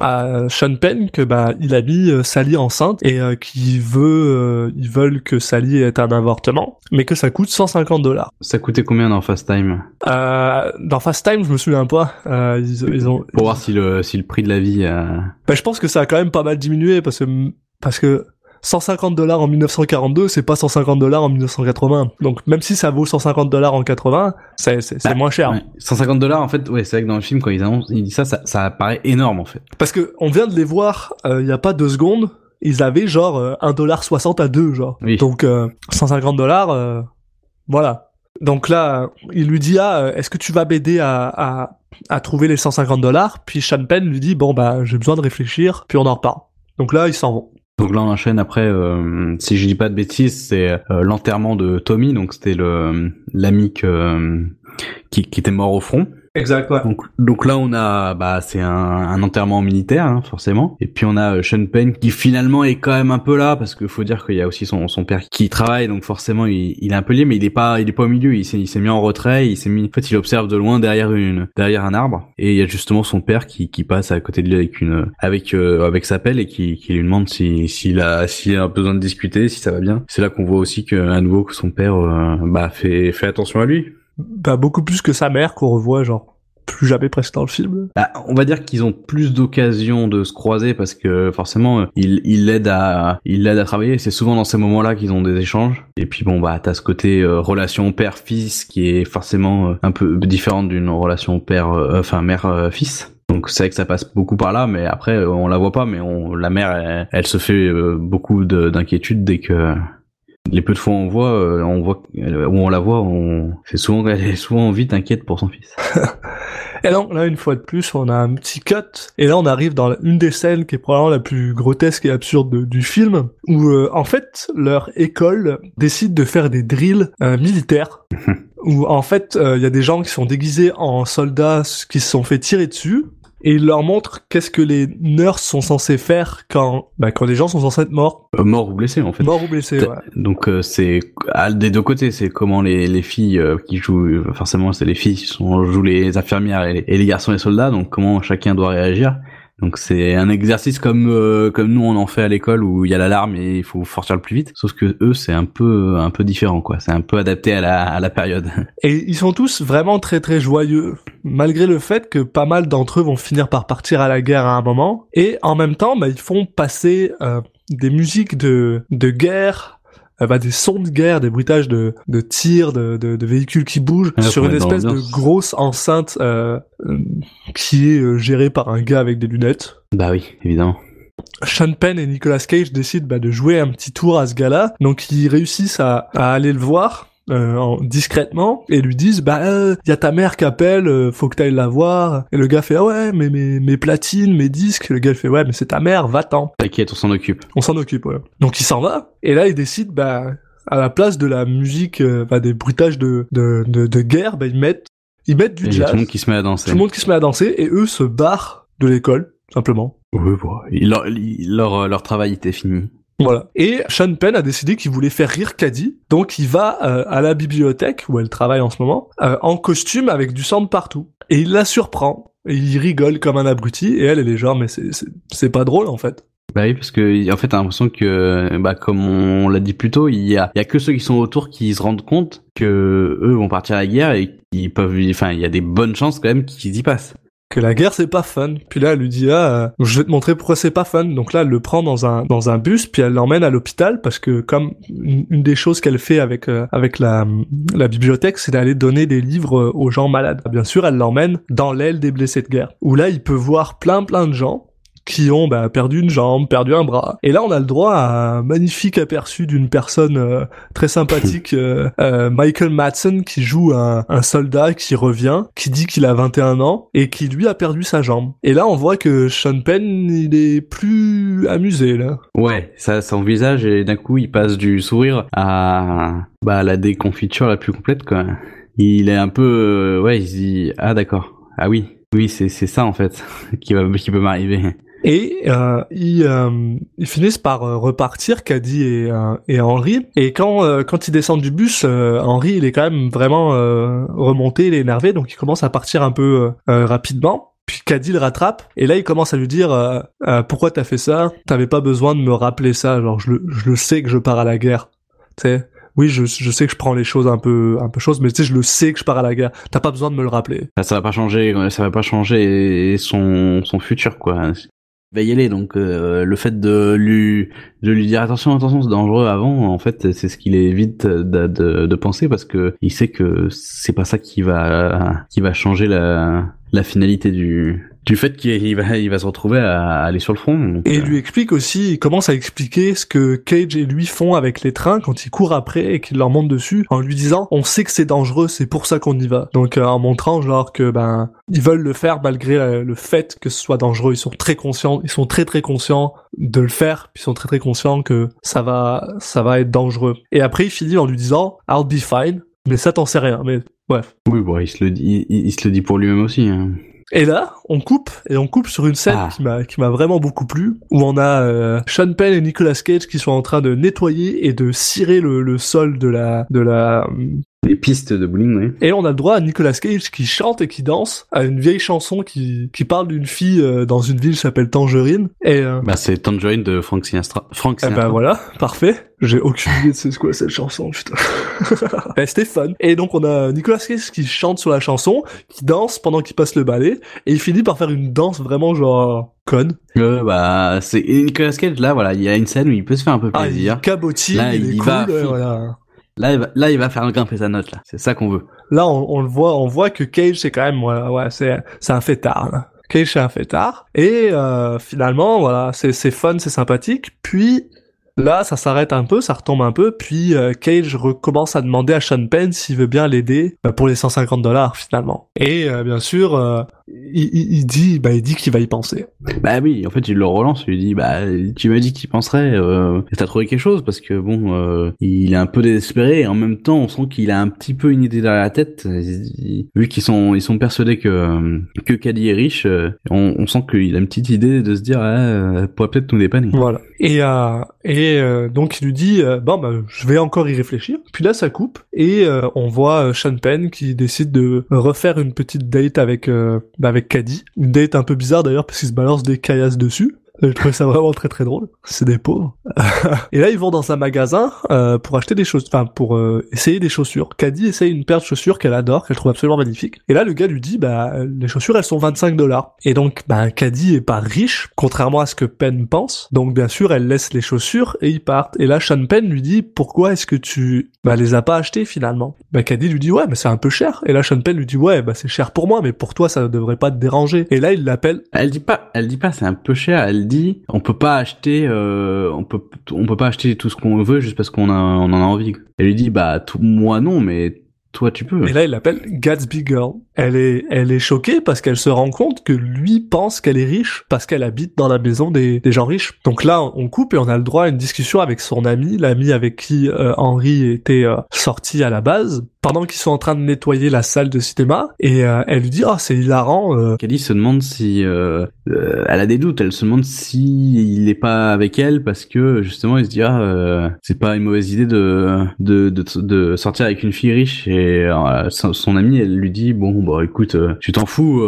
à Sean Penn que bah il a mis euh, Sally enceinte et euh, qu'il veut, euh, ils veulent que Sally ait un avortement, mais que ça coûte 150 dollars. Ça coûtait combien dans Fast Time? Euh, dans Fast Time, je me souviens pas. Euh, ils, ils ont. Pour voir si le si le prix de la vie. euh, Bah, je pense que ça a quand même pas mal diminué parce que parce que 150 dollars en 1942, c'est pas 150 dollars en 1980. Donc même si ça vaut 150 dollars en 80, c'est Bah, moins cher. ouais. 150 dollars en fait, ouais, c'est vrai que dans le film quand ils annoncent, ils disent ça, ça, ça paraît énorme en fait. Parce que on vient de les voir euh, il y a pas deux secondes. Ils avaient genre euh, 1,60$ à deux genre. Oui. Donc euh, 150 dollars, euh, voilà. Donc là, il lui dit ah, euh, est-ce que tu vas m'aider à, à à trouver les 150 dollars Puis Sean Penn lui dit bon bah j'ai besoin de réfléchir, puis on en reparle. Donc là ils s'en vont. Donc là on enchaîne après, euh, si je dis pas de bêtises, c'est euh, l'enterrement de Tommy, donc c'était le l'ami euh, qui, qui était mort au front. Exact. Ouais. Donc, donc là on a, bah c'est un, un enterrement militaire hein, forcément. Et puis on a euh, Sean Penn qui finalement est quand même un peu là parce qu'il faut dire qu'il y a aussi son, son père qui travaille, donc forcément il, il est un peu lié, mais il est pas, il est pas au milieu. Il s'est, il s'est mis en retrait, il s'est mis, en fait il observe de loin derrière une, derrière un arbre. Et il y a justement son père qui, qui passe à côté de lui avec une, avec euh, avec sa pelle et qui, qui lui demande si s'il a, s'il a besoin de discuter, si ça va bien. C'est là qu'on voit aussi que à nouveau que son père, euh, bah fait, fait attention à lui. Bah beaucoup plus que sa mère qu'on revoit genre plus jamais presque dans le film. Bah, on va dire qu'ils ont plus d'occasions de se croiser parce que forcément euh, il il l'aide à il l'aide à travailler. C'est souvent dans ces moments-là qu'ils ont des échanges. Et puis bon bah t'as ce côté euh, relation père-fils qui est forcément euh, un peu différente d'une relation père euh, enfin mère-fils. Donc c'est vrai que ça passe beaucoup par là, mais après euh, on la voit pas, mais on la mère elle, elle se fait euh, beaucoup de- d'inquiétude dès que Les peu de fois où on voit, euh, on voit où on la voit, on c'est souvent elle est souvent vite inquiète pour son fils. *laughs* Et donc là, une fois de plus, on a un petit cut. Et là, on arrive dans une des scènes qui est probablement la plus grotesque et absurde de- du film, où euh, en fait, leur école décide de faire des drills euh, militaires. *laughs* où en fait, euh, il y a des gens qui sont déguisés en soldats qui se sont fait tirer dessus. Et ils leur montrent qu'est-ce que les nurses sont censés faire quand, bah, quand les gens sont censés être morts, Euh, mort ou blessé en fait. morts ou blessés. Ouais. Donc euh, c'est des deux côtés, c'est comment les, les filles euh, qui jouent, forcément c'est les filles qui sont, jouent les infirmières et les, et les garçons les soldats, donc comment chacun doit réagir. Donc c'est un exercice comme euh, comme nous on en fait à l'école où il y a l'alarme et il faut sortir le plus vite. Sauf que eux c'est un peu un peu différent quoi, c'est un peu adapté à la à la période. *laughs* Et ils sont tous vraiment très très joyeux, malgré le fait que pas mal d'entre eux vont finir par partir à la guerre à un moment. Et en même temps, bah, ils font passer euh, des musiques de, de guerre, bah, des sons de guerre, des bruitages de, de tirs, de, de, de véhicules qui bougent, Ouais, sur une espèce de grosse enceinte euh, euh, qui est euh, gérée par un gars avec des lunettes. bah oui, évidemment. Sean Penn et Nicolas Cage décident bah, de jouer un petit tour à ce gars-là, donc ils réussissent à, à aller le voir euh, en- discrètement et lui disent bah euh, y a ta mère qui appelle, euh, faut que t'ailles la voir. Et le gars fait ah ouais mais mes mes platines, mes disques. Le gars fait ouais mais c'est ta mère, va-t'en, T'inquiète, on s'en occupe. on s'en occupe. Ouais. Donc il s'en va et là il décide bah à la place de la musique, bah, des bruitages de de de, de guerre, bah ils mettent ils mettent du Et il jazz, tout le monde qui se met à danser. tout le monde qui se met à danser et eux se barrent de l'école simplement. Oui, bon, il- leur, il- leur leur travail était fini. Voilà. Et Sean Penn a décidé qu'il voulait faire rire Caddy, donc il va euh, à la bibliothèque où elle travaille en ce moment, euh, en costume avec du sang partout. Et il la surprend. Et il rigole comme un abruti, et elle, elle est genre, mais c'est, c'est, pas drôle, en fait. Bah oui, parce que en fait, t'as l'impression que, bah, comme on l'a dit plus tôt, il y a, y a que ceux qui sont autour qui se rendent compte que eux vont partir à la guerre et qu'ils peuvent, enfin, il y a des bonnes chances quand même qu'ils y passent. Que la guerre, c'est pas fun. Puis là, elle lui dit, ah, euh, je vais te montrer pourquoi c'est pas fun. Donc là, elle le prend dans un, dans un bus, puis elle l'emmène à l'hôpital, parce que comme une, des choses qu'elle fait avec, euh, avec la, la bibliothèque, c'est d'aller donner des livres euh, aux gens malades. Bien sûr, elle l'emmène dans l'aile des blessés de guerre, où là, il peut voir plein plein de gens qui ont bah, perdu une jambe, perdu un bras. Et là, on a le droit à un magnifique aperçu d'une personne euh, très sympathique, *laughs* euh, euh, Michael Madsen, qui joue un, un soldat qui revient, qui dit qu'il a 21 ans et qui lui a perdu sa jambe. Et là, on voit que Sean Penn, il est plus amusé là. Ouais, ça, son visage et d'un coup, il passe du sourire à, bah, la déconfiture la plus complète, quoi. Il est un peu, euh, ouais, il se dit, ah d'accord, ah oui, oui, c'est c'est ça en fait *laughs* qui va, qui peut m'arriver. Et euh, ils, euh, ils finissent par euh, repartir, Caddy et, euh, et Henry. Et quand euh, quand ils descendent du bus, Henry il est quand même vraiment remonté, il est énervé, donc il commence à partir un peu rapidement. Puis Caddy le rattrape et là il commence à lui dire Euh, pourquoi t'as fait ça? T'avais pas besoin de me rappeler ça. Genre je le je le sais que je pars à la guerre. Tu sais. Oui, je, je sais que je prends les choses un peu un peu choses, mais tu sais, je le sais que je pars à la guerre. T'as pas besoin de me le rappeler. Ça, ça va pas changer, ça va pas changer son, son futur, quoi. Va y aller, donc euh, le fait de lui, de lui dire attention, attention, c'est dangereux avant, en fait, c'est ce qu'il évite de, penser parce que il sait que c'est pas ça qui va, qui va changer la finalité du, du fait qu'il va, il va se retrouver à aller sur le front. donc, Et il euh, lui explique aussi, il commence à expliquer ce que Cage et lui font avec les trains quand ils courent après et qu'ils leur montent dessus, en lui disant on sait que c'est dangereux, c'est pour ça qu'on y va. Donc euh, en montrant genre que ben ils veulent le faire malgré le fait que ce soit dangereux, ils sont très conscients, ils sont très très conscients de le faire, puis ils sont très très conscients que ça va ça va être dangereux. Et après il finit en lui disant I'll be fine, mais ça t'en sais rien, mais bref. Oui, bon, il se le dit, il, il se le dit pour lui-même aussi. Hein. Et là, on coupe et on coupe sur une scène Ah. qui m'a qui m'a vraiment beaucoup plu, où on a euh, Sean Penn et Nicolas Cage qui sont en train de nettoyer et de cirer le, le sol de la de la Les pistes de bowling, oui. et on a le droit à Nicolas Cage qui chante et qui danse à une vieille chanson qui qui parle d'une fille euh, dans une ville qui s'appelle Tangerine et euh, Bah, c'est Tangerine de Frank Sinatra. Frank eh Sinatra. ben voilà, parfait. J'ai aucune idée de c'est quoi cette chanson, putain. *laughs* Eh, C'était fun. Et donc on a Nicolas Cage qui chante sur la chanson, qui danse pendant qu'il passe le balai, et il finit par faire une danse vraiment genre conne. Euh, bah, c'est Nicolas Cage, là, voilà, il y a une scène où il peut se faire un peu Ah, plaisir. il cabotine, Là, il est il cool, va voilà. Là, il va, là, il va faire grimper sa note, là. C'est ça qu'on veut. Là, on, on le voit, on voit que Cage, c'est quand même, ouais, ouais c'est, c'est un fêtard, là. Cage, c'est un fêtard. Et, euh, finalement, voilà, c'est, c'est fun, c'est sympathique. Puis, Là, ça s'arrête un peu, ça retombe un peu, puis euh, Cage recommence à demander à Sean Penn s'il veut bien l'aider bah, pour les 150 dollars finalement. Et euh, bien sûr, euh, il, il- dit, bah, il dit qu'il va y penser. Bah oui, en fait, il le relance, il lui dit, bah, tu m'as dit qu'il penserait, euh, t'as trouvé quelque chose, parce que bon, euh, il est un peu désespéré, et en même temps, on sent qu'il a un petit peu une idée dans la tête, Il- vu qu'ils sont, ils sont persuadés que, euh, que Caddy est riche, euh, on, on sent qu'il a une petite idée de se dire, ah, elle pourrait peut-être nous dépanner. Voilà. Et, euh, et euh, donc il lui dit, euh, bon, bah, je vais encore y réfléchir. Puis là, ça coupe, et euh, on voit Sean Penn qui décide de refaire une petite date avec, euh, bah, avec Caddy. Une date un peu bizarre d'ailleurs, parce qu'il se balance des caillasses dessus. Je trouvais ça vraiment très très drôle. C'est des pauvres. *laughs* et là, ils vont dans un magasin euh, pour acheter des choses, enfin pour euh, essayer des chaussures. Caddy essaye une paire de chaussures qu'elle adore, qu'elle trouve absolument magnifique. Et là, le gars lui dit, bah les chaussures, elles sont 25 dollars. Et donc, bah Caddy est pas riche, contrairement à ce que Penn pense. Donc, bien sûr, elle laisse les chaussures et ils partent. Et là, Sean Penn lui dit, pourquoi est-ce que tu bah les as pas achetées finalement? Bah Caddy lui dit, ouais, mais c'est un peu cher. Et là, Sean Penn lui dit, ouais, bah c'est cher pour moi, mais pour toi, ça ne devrait pas te déranger. Et là, il l'appelle Elle dit pas, elle dit pas, c'est un peu cher. Elle dit, on peut pas acheter, euh, on peut, on peut pas acheter tout ce qu'on veut juste parce qu'on a, on en a envie. Elle lui dit, bah, tout, moi non, mais toi tu peux. Et là, il l'appelle Gatsby Girl. Elle est, elle est choquée parce qu'elle se rend compte que lui pense qu'elle est riche parce qu'elle habite dans la maison des, des gens riches. Donc là, on coupe et on a le droit à une discussion avec son ami, l'ami avec qui euh, Henry était euh, sorti à la base, pendant qu'ils sont en train de nettoyer la salle de cinéma. Et euh, elle lui dit, ah, c'est hilarant. euh, Kelly se demande si euh, elle a des doutes. Elle se demande si il est pas avec elle parce que justement il se dit ah c'est pas une mauvaise idée de de, de de sortir avec une fille riche et son, son amie elle lui dit bon bah écoute tu t'en fous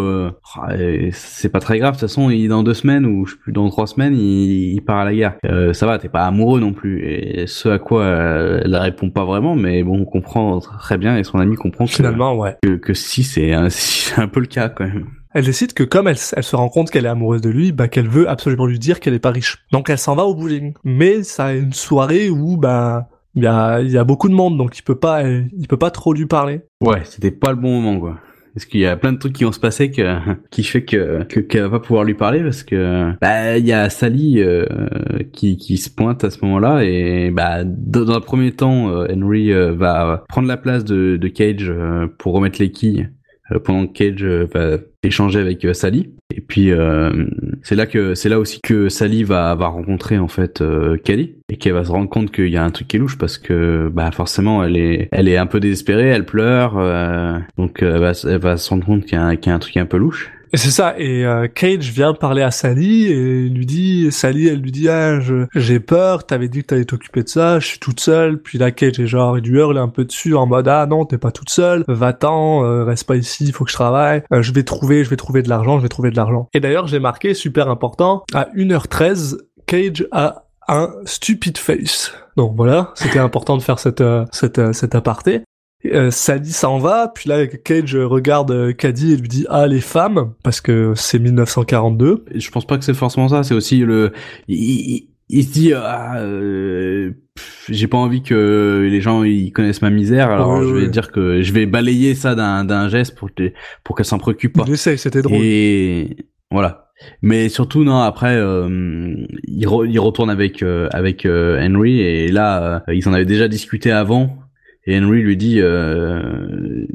ah, c'est pas très grave de toute façon il dans deux semaines ou dans trois semaines il, il part à la guerre ça va t'es pas amoureux non plus et ce à quoi elle répond pas vraiment mais bon on comprend très bien et son ami comprend que, Finalement, ouais. que, que si c'est un, si *laughs* c'est un peu le cas quand même Elle décide que comme elle, elle se rend compte qu'elle est amoureuse de lui, bah qu'elle veut absolument lui dire qu'elle est pas riche. Donc elle s'en va au bowling. Mais ça a une soirée où bah il y a, y a beaucoup de monde, donc il peut pas, il peut pas trop lui parler. Ouais, c'était pas le bon moment, quoi. Parce qu'il y a plein de trucs qui vont se passer que, *laughs* qui fait que, que, qu'elle va pas pouvoir lui parler parce que, bah, il y a Sally, euh, qui, qui se pointe à ce moment-là et, bah, dans, un premier temps, euh, Henry euh, va prendre la place de, de Cage euh, pour remettre les quilles pendant que Cage euh, va échanger avec euh, Sally. Et puis, euh, c'est là que, c'est là aussi que Sally va, va rencontrer, en fait, euh, Kelly et qu'elle va se rendre compte qu'il y a un truc qui est louche parce que bah forcément elle est elle est un peu désespérée elle pleure euh, donc euh, elle va, elle va se rendre compte qu'il y, a qu'il y a un truc un peu louche Et c'est ça. Et euh, Cage vient parler à Sally et lui dit, Sally, elle lui dit, ah, j'ai peur. T'avais dit que t'allais t'occuper de ça. Je suis toute seule. Puis là, Cage est genre, il lui hurle un peu dessus en mode, ah non, t'es pas toute seule. Va-t'en, euh, reste pas ici. Faut que je travaille. Euh, je vais trouver, je vais trouver de l'argent. Je vais trouver de l'argent. Et d'ailleurs, j'ai marqué super important. À 1h13, Cage a un stupid face. Donc voilà, c'était important de faire cette, euh, cette, euh, cet aparté. Euh, Sally s'en va, puis là Cage regarde euh, Caddy et lui dit ah les femmes parce que c'est 1942. Et je pense pas que c'est forcément ça c'est aussi le il, il- il se dit ah euh, j'ai pas envie que les gens ils connaissent ma misère alors Ouais, je vais ouais. dire que je vais balayer ça d'un geste pour que pour qu'elle s'en préoccupe pas Il essaye, c'était drôle. Et voilà. Mais surtout non après euh, il, re- il retourne avec euh, avec euh, Henry et là ils en avaient déjà discuté avant et Henry lui dit euh,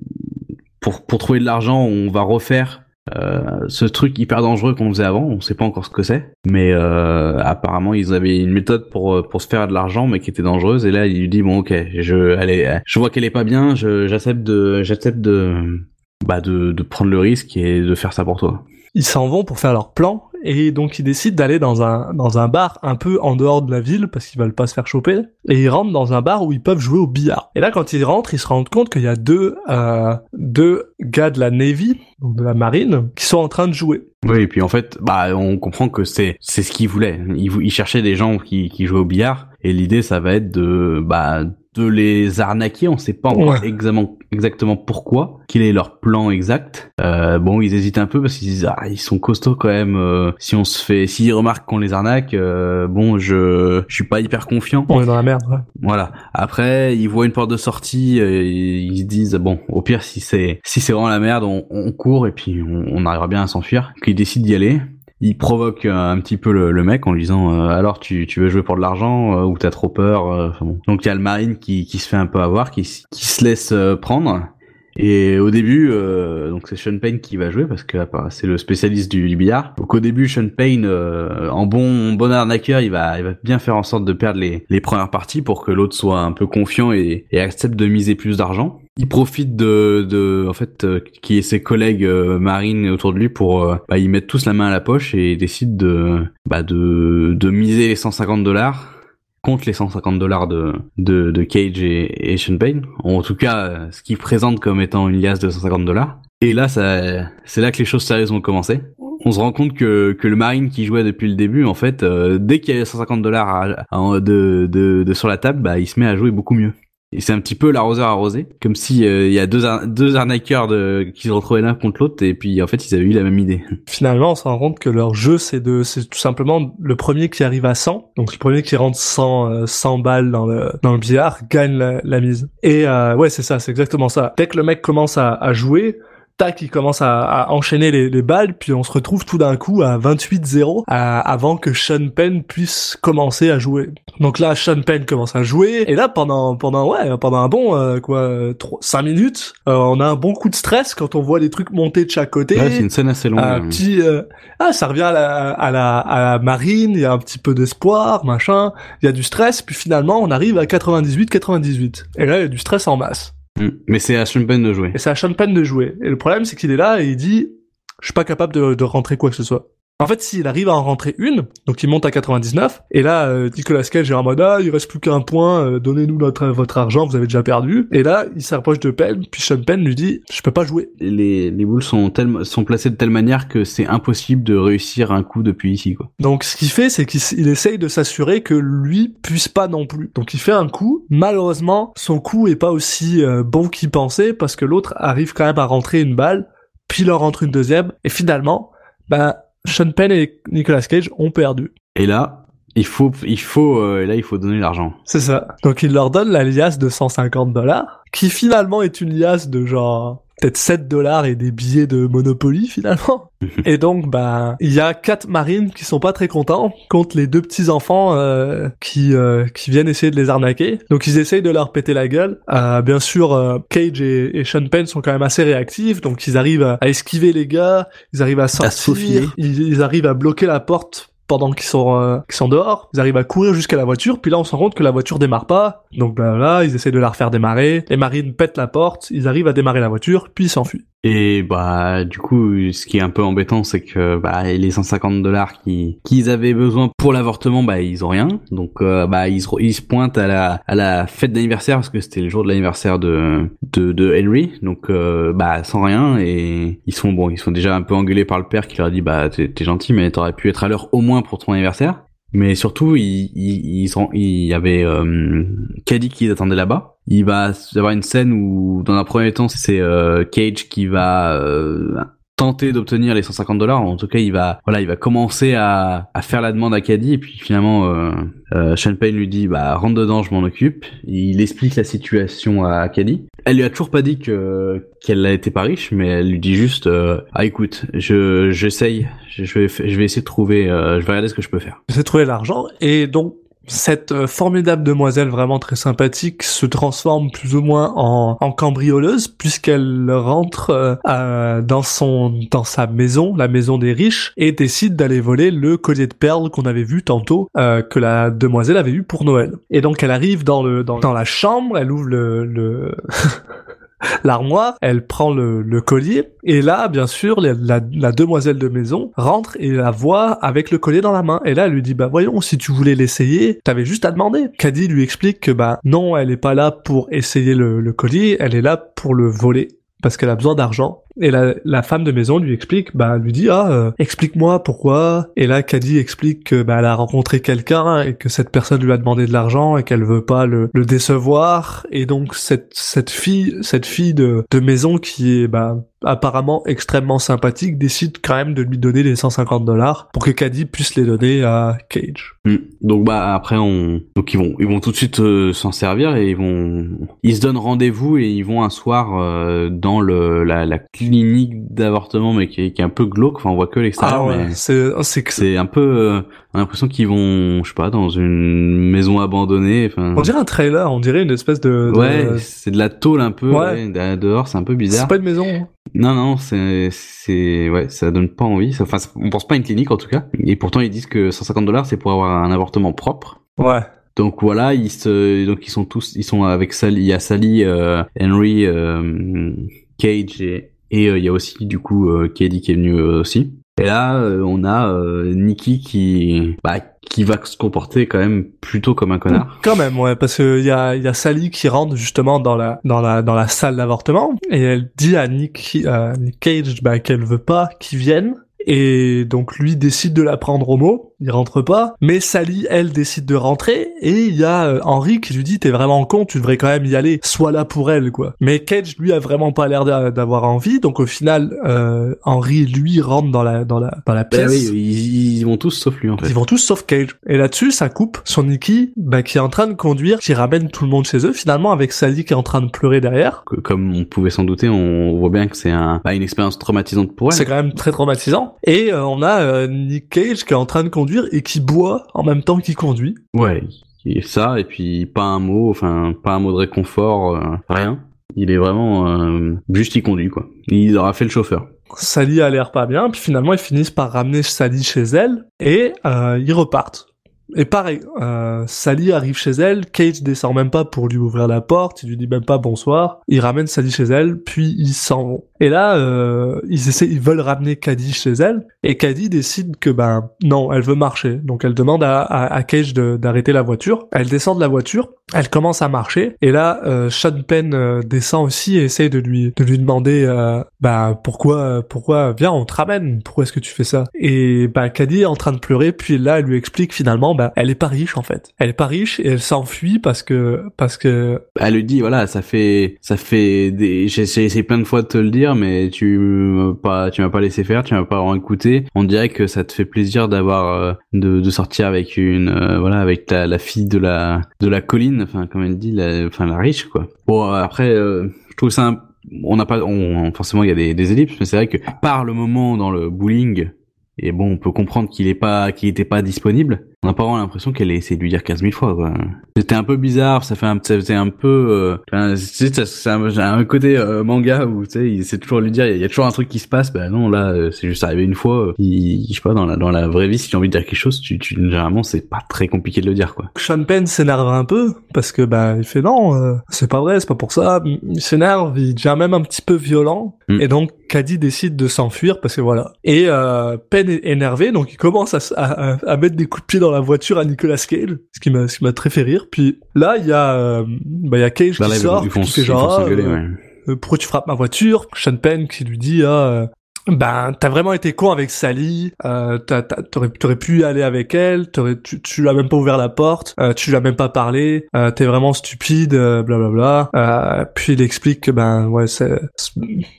pour pour trouver de l'argent on va refaire euh, ce truc hyper dangereux qu'on faisait avant. On sait pas encore ce que c'est. Mais euh, apparemment ils avaient une méthode pour pour se faire de l'argent mais qui était dangereuse. Et là il lui dit bon ok je est, je vois qu'elle est pas bien. J'accepte de j'accepte de bah de, de prendre le risque et de faire ça pour toi. Ils s'en vont pour faire leur plan et donc ils décident d'aller dans un dans un bar un peu en dehors de la ville parce qu'ils veulent pas se faire choper et ils rentrent dans un bar où ils peuvent jouer au billard. Et là quand ils rentrent, ils se rendent compte qu'il y a deux euh, deux gars de la Navy, donc de la marine, qui sont en train de jouer. Oui, et puis en fait, bah, on comprend que c'est c'est ce qu'il voulait. Il, vou- il cherchait des gens qui, qui jouaient au billard, et l'idée, ça va être de bah de les arnaquer. On sait pas encore Ouais. exactement exactement pourquoi, quel est leur plan exact. Euh, bon, ils hésitent un peu parce qu'ils disent ah ils sont costauds quand même. euh, si on se fait, s'ils remarquent qu'on les arnaque, euh, bon, je je suis pas hyper confiant. On est dans la merde. ouais. Voilà. Après, ils voient une porte de sortie, ils se disent bon, au pire si c'est si c'est vraiment la merde, on, on court et puis on, on arrivera bien à s'enfuir. Qu'ils décident d'y aller. Il provoque euh, un petit peu le, mec en lui disant euh, alors tu, tu veux jouer pour de l'argent euh, ou t'as trop peur. Donc il y a le marine qui, qui se fait un peu avoir, qui, qui se laisse prendre. Et au début, donc c'est Sean Payne qui va jouer parce que bah, c'est le spécialiste du, billard. Donc au début, Sean Payne, en bon bon arnaqueur, il va il va bien faire en sorte de perdre les, les premières parties pour que l'autre soit un peu confiant et, et accepte de miser plus d'argent. Il profite de, de en fait euh, qui est ses collègues euh, marines autour de lui pour euh, bah, ils mettent tous la main à la poche et décident de bah, de de miser les 150 dollars contre les 150 dollars de, de, de Cage et, et Sean. En tout cas, ce qu'ils présentent comme étant une liasse de 150 dollars. Et là, ça, c'est là que les choses sérieuses vont commencer. On se rend compte que, que le Marine qui jouait depuis le début, en fait, euh, dès qu'il y a 150 dollars de, de, de sur la table, bah, il se met à jouer beaucoup mieux. Et c'est un petit peu l'arroseur arrosé, comme si euh, il y a deux, ar- deux arnaqueurs de, qui se retrouvaient l'un contre l'autre, et puis en fait ils avaient eu la même idée. *laughs* Finalement, on se rend compte que leur jeu, c'est de, c'est tout simplement le premier qui arrive à 100. Donc le premier qui rentre 100, euh, 100 balles dans le, dans le billard gagne la, la mise. Et euh, ouais, c'est ça, c'est exactement ça. Dès que le mec commence à, à jouer, tac, il commence à, à enchaîner les, les balles, puis on se retrouve tout d'un coup à 28-0 à- avant que Sean Penn puisse commencer à jouer. Donc là, Sean Penn commence à jouer, et là, pendant, pendant, ouais, pendant un bon, euh, quoi, 5 minutes, euh, on a un bon coup de stress quand on voit les trucs monter de chaque côté. Ouais, c'est une scène assez longue. Un hein. petit, euh, ah, ça revient à la, à la, à la marine, il y a un petit peu d'espoir, machin, il y a du stress, puis finalement, on arrive à 98-98. Et là, il y a du stress en masse. Mm. Mais c'est à Sean de jouer. Et c'est à Sean de jouer. Et le problème, c'est qu'il est là et il dit, je suis pas capable de rentrer quoi que ce soit. En fait, s'il arrive à en rentrer une, donc il monte à 99, et là, euh, Nicolas Cage est en mode, ah, il reste plus qu'un point, euh, donnez-nous notre, votre argent, vous avez déjà perdu. Et là, il s'approche de Penn, puis Sean Penn lui dit, je peux pas jouer. Les, les boules sont, tellement sont placées de telle manière que c'est impossible de réussir un coup depuis ici, quoi. Donc ce qu'il fait, c'est qu'il essaye de s'assurer que lui puisse pas non plus. Donc il fait un coup. Malheureusement, son coup est pas aussi euh, bon qu'il pensait parce que l'autre arrive quand même à rentrer une balle, puis il en rentre une deuxième, et finalement, ben Sean Penn et Nicolas Cage ont perdu. Et là, il faut, il faut, euh, là, il faut donner l'argent. C'est ça. Donc il leur donne la liasse de 150 dollars, qui finalement est une liasse de genre peut-être 7 dollars et des billets de Monopoly finalement. *laughs* et donc bah il y a quatre marines qui sont pas très contents contre les deux petits enfants euh, qui euh, qui viennent essayer de les arnaquer. Donc ils essayent de leur péter la gueule. Euh, bien sûr euh, Cage et, et Sean Penn sont quand même assez réactifs, donc ils arrivent à, esquiver les gars, ils arrivent à sortir, ils, ils arrivent à bloquer la porte pendant qu'ils sont euh, qu'ils sont dehors, ils arrivent à courir jusqu'à la voiture, puis là on se rend compte que la voiture démarre pas. Donc bah, là, ils essaient de la refaire démarrer. Les marines pètent la porte, ils arrivent à démarrer la voiture, puis ils s'enfuient. Et bah, du coup, ce qui est un peu embêtant, c'est que bah, les 150 dollars qui qu'ils avaient besoin pour l'avortement, bah, ils ont rien. Donc, euh, bah, ils se, pointent à la fête d'anniversaire parce que c'était le jour de l'anniversaire de Henry. Donc, euh, bah, sans rien et ils sont bon, ils sont déjà un peu engueulés par le père qui leur a dit bah, t'es gentil, mais t'aurais pu être à l'heure au moins pour ton anniversaire. Mais surtout, il, il, sont- il y avait euh, Caddy qui attendait là-bas. Il va y avoir une scène où, dans un premier temps, c'est euh, Cage qui va euh, d'obtenir les 150 dollars. En tout cas, il va, voilà, il va commencer à, à faire la demande à Caddy. Et puis finalement, euh, euh, Sean Payne lui dit, bah rentre dedans, je m'en occupe. Il explique la situation à Caddy. Elle lui a toujours pas dit que qu'elle était pas riche, mais elle lui dit juste, euh, ah écoute, je j'essaye, je, vais je vais essayer de trouver, euh, je vais regarder ce que je peux faire. Ils essaient de trouver l'argent et donc cette euh, formidable demoiselle vraiment très sympathique se transforme plus ou moins en, en cambrioleuse puisqu'elle rentre euh, dans son dans sa maison, la maison des riches, et décide d'aller voler le collier de perles qu'on avait vu tantôt euh, que la demoiselle avait eu pour Noël. Et donc elle arrive dans le dans, dans la chambre, elle ouvre le, le *laughs* l'armoire, elle prend le, le collier, et là, bien sûr, la, la, la demoiselle de maison rentre et la voit avec le collier dans la main. Et là, elle lui dit, bah voyons, si tu voulais l'essayer, t'avais juste à demander. Caddy lui explique que bah non, elle est pas là pour essayer le, le collier, elle est là pour le voler parce qu'elle a besoin d'argent. Et la, la femme de maison lui explique, bah lui dit ah euh, explique-moi pourquoi. Et là Caddy explique que bah elle a rencontré quelqu'un et que cette personne lui a demandé de l'argent et qu'elle veut pas le, le décevoir. Et donc cette cette fille cette fille de, de maison qui est bah apparemment extrêmement sympathique décide quand même de lui donner les 150 dollars pour que Caddy puisse les donner à Cage. Mm. Donc bah après on donc ils vont ils vont tout de suite euh, s'en servir et ils vont ils se donnent rendez-vous et ils vont un soir euh, dans le la, la clinique d'avortement, mais qui est, qui est un peu glauque. Enfin, on voit que l'extérieur, Ah ouais, c'est c'est que c'est un peu, euh, on a l'impression qu'ils vont, je sais pas, dans une maison abandonnée. Enfin, on dirait un trailer, on dirait une espèce de, de- ouais, c'est de la tôle un peu. Ouais. ouais, de- dehors, c'est un peu c'est bizarre. pas une maison. hein. Non, non, c'est, c'est, ouais, ça donne pas envie. Ça- Enfin, on pense pas à une clinique en tout cas. Et pourtant, ils disent que 150 dollars, c'est pour avoir un avortement propre. Ouais. Donc voilà, ils se, donc ils sont tous, ils sont avec Sally, il y a Sally, euh, Henry, euh, Cage et, et euh, il y a aussi du coup euh, Katie qui est venue euh, aussi. Et là, euh, on a euh, Nikki qui, bah, qui va se comporter quand même plutôt comme un connard. Quand même, ouais, parce que il y a, y a Sally qui rentre justement dans la, dans la, dans la salle d'avortement et elle dit à Nick, à Nick Cage, bah, qu'elle veut pas qu'il vienne. Et donc lui décide de la prendre au mot, il rentre pas, mais Sally, elle, décide de rentrer, et il y a euh, Henry qui lui dit t'es vraiment con, tu devrais quand même y aller, sois là pour elle, quoi. Mais Cage, lui, a vraiment pas l'air d'a- d'avoir envie, donc au final, euh, Henry, lui, rentre dans la, dans la, dans la Bah pièce. oui, ils, ils vont tous sauf lui en fait. Ils vont tous sauf Cage. Et là-dessus, ça coupe sur Nikki, bah, qui est en train de conduire, qui ramène tout le monde chez eux, finalement, avec Sally qui est en train de pleurer derrière. Comme on pouvait s'en douter, on voit bien que c'est un, bah, une expérience traumatisante pour elle. C'est quand même très traumatisant. Et euh, on a euh, Nick Cage qui est en train de conduire et qui boit en même temps qu'il conduit. Ouais, et ça, et puis pas un mot, enfin, pas un mot de réconfort, euh, rien. Il est vraiment euh, juste il conduit quoi. Il aura fait le chauffeur. Sally a l'air pas bien, puis finalement ils finissent par ramener Sally chez elle et euh, ils repartent. Et pareil, euh, Sally arrive chez elle, Cage descend même pas pour lui ouvrir la porte, il lui dit même pas bonsoir, il ramène Sally chez elle, puis ils s'en vont. Et là, euh, ils essaient, ils veulent ramener Caddy chez elle, et Caddy décide que ben non, elle veut marcher. Donc elle demande à, à, à Cage d'arrêter la voiture. Elle descend de la voiture, elle commence à marcher, et là, euh, Sean Penn euh, descend aussi et essaye de lui de lui demander, euh, bah pourquoi, pourquoi, viens, on te ramène, pourquoi est-ce que tu fais ça? Et bah Caddy est en train de pleurer, puis là, elle lui explique finalement, bah elle est pas riche en fait. Elle est pas riche et elle s'enfuit parce que parce que Elle lui dit voilà, ça fait, ça fait des, j'ai essayé plein de fois de te le dire, mais tu m'as pas, tu m'as pas laissé faire, tu m'as pas vraiment écouté. On dirait que ça te fait plaisir d'avoir, euh, de, de sortir avec une, euh, voilà, avec la, la fille de la, de la colline, enfin comme elle dit, la, enfin la riche quoi. Bon après, euh, je trouve ça, un- on n'a pas, on, forcément il y a des, des ellipses, mais c'est vrai que par le moment dans le bowling. Et bon, on peut comprendre qu'il est pas, qu'il était pas disponible. On n'a pas vraiment l'impression qu'elle ait essayé de lui dire 15 000 fois, quoi. C'était un peu bizarre, ça fait un, ça faisait un peu, euh, c'est, un, un côté euh, manga où, tu sais, il essaie toujours de lui dire, il y a toujours un truc qui se passe, bah non, là, euh, c'est juste arrivé une fois. euh, Il, je sais pas, dans la, dans la vraie vie, si tu as envie de dire quelque chose, tu, tu, généralement, c'est pas très compliqué de le dire, quoi. Sean Penn s'énerve un peu parce que bah il fait non, euh, c'est pas vrai, c'est pas pour ça. Il s'énerve, il devient même un petit peu violent Mm. et donc Caddy décide de s'enfuir parce que voilà. Et euh, Penn est énervé donc il commence à, à- à mettre des coups de pied dans la voiture à Nicolas Cage, ce qui m'a ce qui m'a très fait rire. Puis là il y a euh, bah il y a Cage Bah qui là, ils sort, vont, ils vont, qui fait genre euh, ouais. euh, pourquoi tu frappes ma voiture? Sean Penn qui lui dit ah euh, ben t'as vraiment été con avec Sally. Euh, t'aurais t'aurais pu aller avec elle. T'aurais tu tu lui même pas ouvert la porte. Euh, tu lui as même pas parlé. Euh, t'es vraiment stupide euh, blablabla. Euh, puis il explique que ben ouais c'est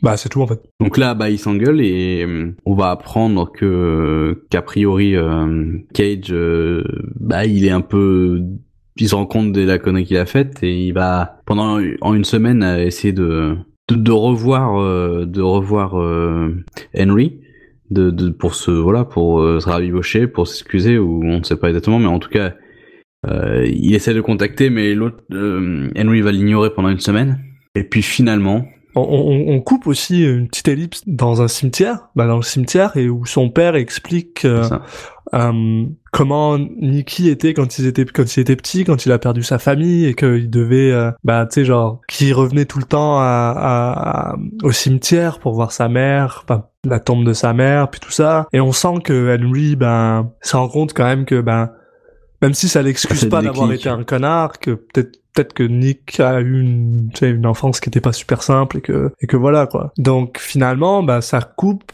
bah c'est tout en fait. Donc là, bah, il s'engueule et euh, on va apprendre que qu'a priori euh, Cage, bah, il est un peu, il se rend compte de la connerie qu'il a faite et il va pendant en une semaine essayer de de, revoir euh, de revoir euh, Henry. De, de pour se voilà pour euh, se rabibocher pour s'excuser ou on ne sait pas exactement mais en tout cas euh, il essaie de contacter mais l'autre euh, Henry va l'ignorer pendant une semaine et puis finalement on, on, on coupe aussi une petite ellipse dans un cimetière bah dans le cimetière et où son père explique euh, euh, comment Nicky était quand il était quand il était petit, quand il a perdu sa famille et qu'il devait, euh, bah tu sais genre, qu'il revenait tout le temps à, à- à- au cimetière pour voir sa mère, la tombe de sa mère, puis tout ça. Et on sent que Henry, ben, se rend compte quand même que ben, même si ça l'excuse pas d'avoir été un connard, que peut-être peut-être que Nick a eu une, tu sais, une enfance qui était pas super simple et que et que voilà quoi. Donc finalement, bah ça coupe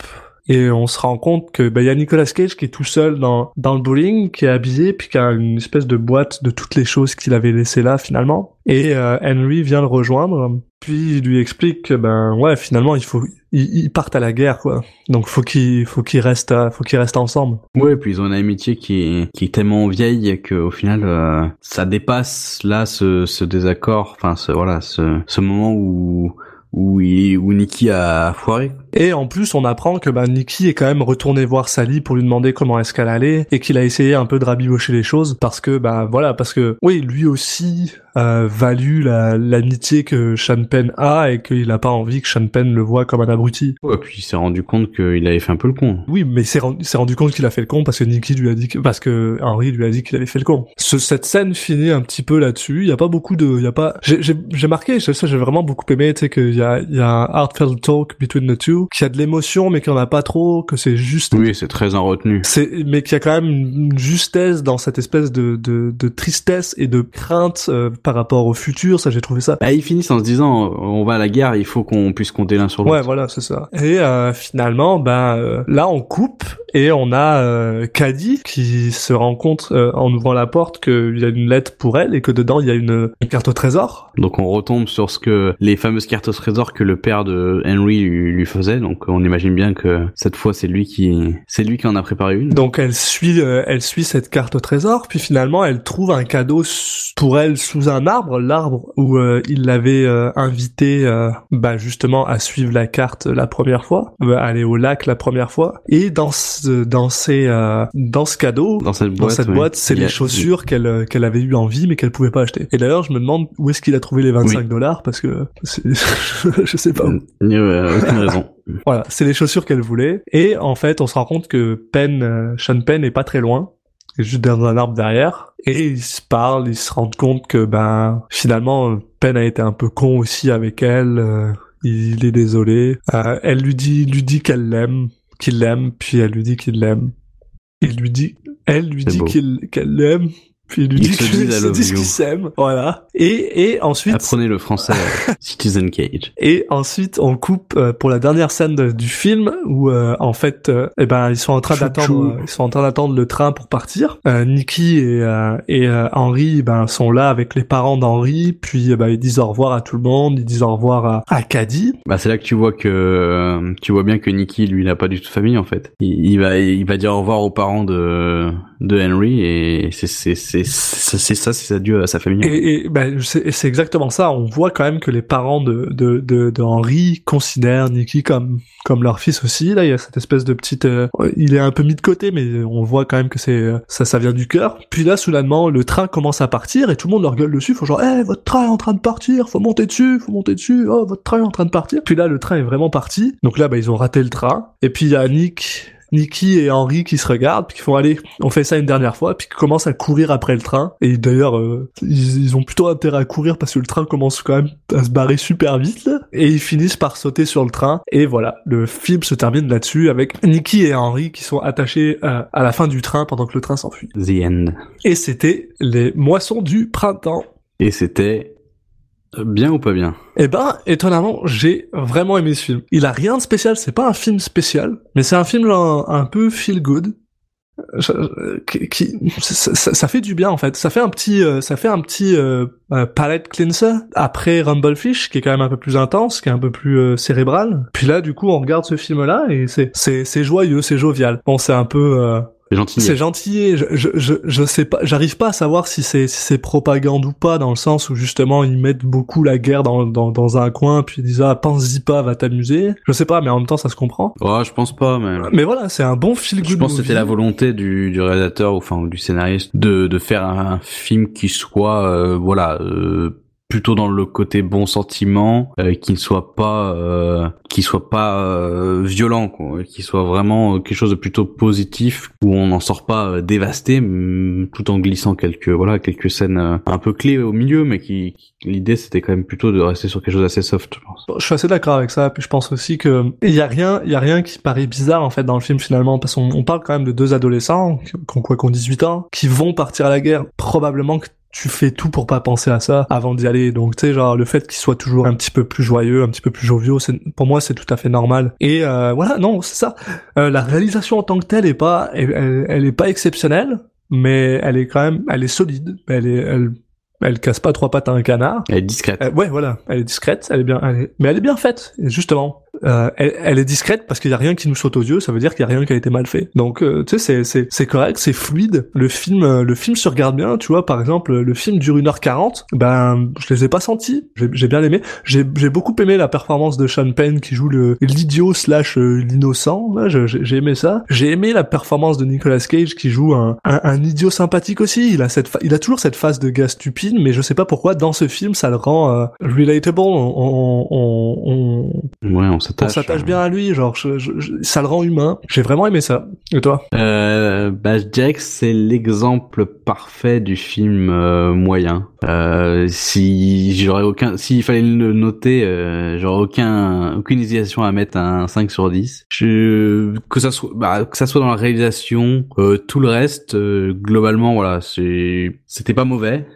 et on se rend compte que bah il y a Nicolas Cage qui est tout seul dans dans le bowling, qui est habillé puis qui a une espèce de boîte de toutes les choses qu'il avait laissées là finalement. Et euh, Henry vient le rejoindre, puis il lui explique que ben ouais finalement il faut ils, partent à la guerre quoi. Donc faut qu'ils faut qu'ils restent à- faut qu'ils restent ensemble. Ouais, puis ils ont une amitié qui qui est tellement vieille qu'au final, euh, ça dépasse là ce, ce désaccord, enfin ce voilà, ce, ce moment où où il, où Nicky a foiré. Et en plus, on apprend que bah, Nikki est quand même retourné voir Sally pour lui demander comment est-ce qu'elle allait et qu'il a essayé un peu de rabibocher les choses parce que bah voilà parce que oui lui aussi euh, valu la- l'amitié que Sean Penn a et qu'il a pas envie que Sean Penn le voit comme un abruti. Ouais, puis il s'est rendu compte qu'il avait fait un peu le con. Oui, mais il s'est rendu, compte qu'il a fait le con parce que Nicky lui a dit que, parce que Henry lui a dit qu'il avait fait le con. Ce, cette scène finit un petit peu là-dessus. Il y a pas beaucoup de, il y a pas, j'ai, marqué, ça, ça, j'ai vraiment beaucoup aimé, tu sais, qu'il y a, il y a un heartfelt talk between the two, qu'il y a de l'émotion, mais qu'il y en a pas trop, que c'est juste Oui, c'est très en retenue. c'est, mais qu'il y a quand même une justesse dans cette espèce de, de, de tristesse et de crainte euh, par rapport au futur. Ça, j'ai trouvé ça Bah, ils finissent en se disant, on va à la guerre, il faut qu'on puisse compter l'un sur l'autre. Ouais, voilà, c'est ça. Et euh, finalement, ben euh, là, on coupe et on a Caddy qui se rend compte en ouvrant la porte qu'il y a une lettre pour elle et que dedans il y a une, une carte au trésor. Donc on retombe sur ce que les fameuses cartes au trésor que le père de Henry lui, lui faisait. Donc on imagine bien que cette fois c'est lui qui c'est lui qui en a préparé une. Donc elle suit, euh, elle suit cette carte au trésor. Puis finalement, elle trouve un cadeau pour elle sous un arbre, l'arbre où euh, il l'avait euh, invité, bah justement à suivre la carte la première fois, aller au lac la première fois. Et dans ce, dans ces, dans ce cadeau, dans cette dans boîte, cette oui. boîte, c'est a- les chaussures qu'elle qu'elle avait eu en vie mais qu'elle pouvait pas acheter. Et d'ailleurs, je me demande où est-ce qu'il a trouvé les 25 dollars parce que *laughs* je sais pas où. Aucune raison. *laughs* Voilà, c'est les chaussures qu'elle voulait. Et en fait, on se rend compte que Penn, euh, Sean Penn est pas très loin. Il est juste dans un arbre derrière. Et ils se parlent, ils se rendent compte que ben finalement Penn a été un peu con aussi avec elle. euh, il est désolé. Euh, elle lui dit, lui dit qu'elle l'aime, qu'il l'aime, puis elle lui dit qu'il l'aime. Il lui dit, elle lui dit qu'il qu'elle l'aime, puis il lui Ils qu'ils disent I se disent qu'ils s'aiment. Voilà. Et et ensuite Apprenez le français *laughs* euh, Citizen Cage. et ensuite, on coupe euh, pour la dernière scène de- du film où, euh, en fait, euh, eh ben, ils sont en train d'attendre, euh, ils sont en train d'attendre le train pour partir. Euh, Nikki et euh, et euh, Henry, ben, sont là avec les parents d'Henry, puis euh, ben, ils disent au revoir à tout le monde, ils disent au revoir à, à Caddy. Bah c'est là que tu vois que tu vois bien que Nicky lui n'a pas du tout de famille en fait. Il, il va il va dire au revoir aux parents de de Henry et c'est c'est c'est ça c'est adieu à sa famille. Et, ben, c'est exactement ça. On voit quand même que les parents de de de, de Henry considèrent Nikki comme comme leur fils aussi. Là, il y a cette espèce de petite, euh, il est un peu mis de côté, mais on voit quand même que c'est euh, ça, ça vient du cœur. Puis là, soudainement, le train commence à partir et tout le monde leur gueule dessus. Faut genre, eh, votre train est en train de partir, faut monter dessus, faut monter dessus. Oh, votre train est en train de partir. Puis là, le train est vraiment parti. Donc là, bah, ils ont raté le train. Et puis il y a Nick. Nicky et Henry qui se regardent, puis qui font aller, on fait ça une dernière fois, puis qui commencent à courir après le train. Et d'ailleurs, euh, ils, ils ont plutôt intérêt à courir parce que le train commence quand même à se barrer super vite, là. Et ils finissent par sauter sur le train. Et voilà, le film se termine là-dessus avec Nicky et Henry qui sont attachés euh, à la fin du train pendant que le train s'enfuit. The End. Et c'était les moissons du printemps. Et c'était bien ou pas bien? Eh ben, étonnamment, j'ai vraiment aimé ce film. Il a rien de spécial, c'est pas un film spécial, mais c'est un film genre, un peu feel good. Je- euh, qui, qui- ça, fait du bien en fait. Ça fait un petit, euh, ça fait un petit euh, euh, palette cleanser après Rumblefish, qui est quand même un peu plus intense, qui est un peu plus euh, cérébral. Puis là, du coup, on regarde ce film-là et c'est, c'est, c'est joyeux, c'est jovial. Bon, c'est un peu, euh, C'est gentil. c'est gentil. Je, je, je, je sais pas, j'arrive pas à savoir si c'est si c'est propagande ou pas, dans le sens où justement ils mettent beaucoup la guerre dans dans, dans un coin, puis ils disent ah pense-y pas, va t'amuser. Je sais pas, mais en même temps ça se comprend. Oh, je pense pas mais Mais voilà, c'est un bon good. je pense que c'était la volonté du, du réalisateur ou enfin ou du scénariste de de faire un film qui soit euh, voilà euh, plutôt dans le côté bon sentiment euh, qui ne soit pas euh, qui soit pas euh, violent quoi qui soit vraiment quelque chose de plutôt positif où on n'en sort pas euh, dévasté mm, tout en glissant quelques voilà quelques scènes euh, un peu clés au milieu mais qui, l'idée c'était quand même plutôt de rester sur quelque chose d'assez soft je pense Je suis assez d'accord avec ça, puis je pense aussi que il y a rien, il y a rien qui paraît bizarre en fait dans le film finalement, parce qu'on on parle quand même de deux adolescents, qui ont quoi, qui ont 18 ans, qui vont partir à la guerre. Probablement que tu fais tout pour pas penser à ça avant d'y aller. Donc tu sais genre le fait qu'ils soient toujours un petit peu plus joyeux, un petit peu plus joviaux, c'est pour moi c'est tout à fait normal. Et euh, voilà, non c'est ça. Euh, la réalisation en tant que telle est pas, elle, elle, est pas exceptionnelle, mais elle est quand même, elle est solide. Elle est, elle, elle casse pas trois pattes à un canard. elle est discrète Euh, ouais, voilà, elle est discrète, elle est bien, elle est- mais elle est bien faite. Justement, euh, elle, elle est discrète parce qu'il y a rien qui nous saute aux yeux. Ça veut dire qu'il y a rien qui a été mal fait. Donc euh, tu sais, c'est c'est correct, c'est fluide. Le film euh, le film se regarde bien. Tu vois, par exemple, le film dure 1h40. Ben, je les ai pas sentis. J'ai j'ai bien aimé. J'ai j'ai beaucoup aimé la performance de Sean Penn qui joue le l'idiot slash euh, l'innocent. Là, j'ai j'ai aimé ça. J'ai aimé la performance de Nicolas Cage qui joue un, un, idiot sympathique aussi. Il a cette, il a toujours cette face de gars stupide, mais je sais pas pourquoi dans ce film ça le rend euh, relatable. On, on, on, on, on on s'attache. s'attache bien à lui, genre je- je- je- ça le rend humain. J'ai vraiment aimé ça. Et toi? Euh, bah, je dirais que c'est l'exemple parfait du film euh, moyen. Euh, si j'aurais aucun, s'il fallait le noter, euh, j'aurais aucun, aucune hésitation à mettre un 5 sur 10. Je, que ça soit, bah, que ça soit dans la réalisation, euh, tout le reste, euh, globalement, voilà, c'est, c'était pas mauvais.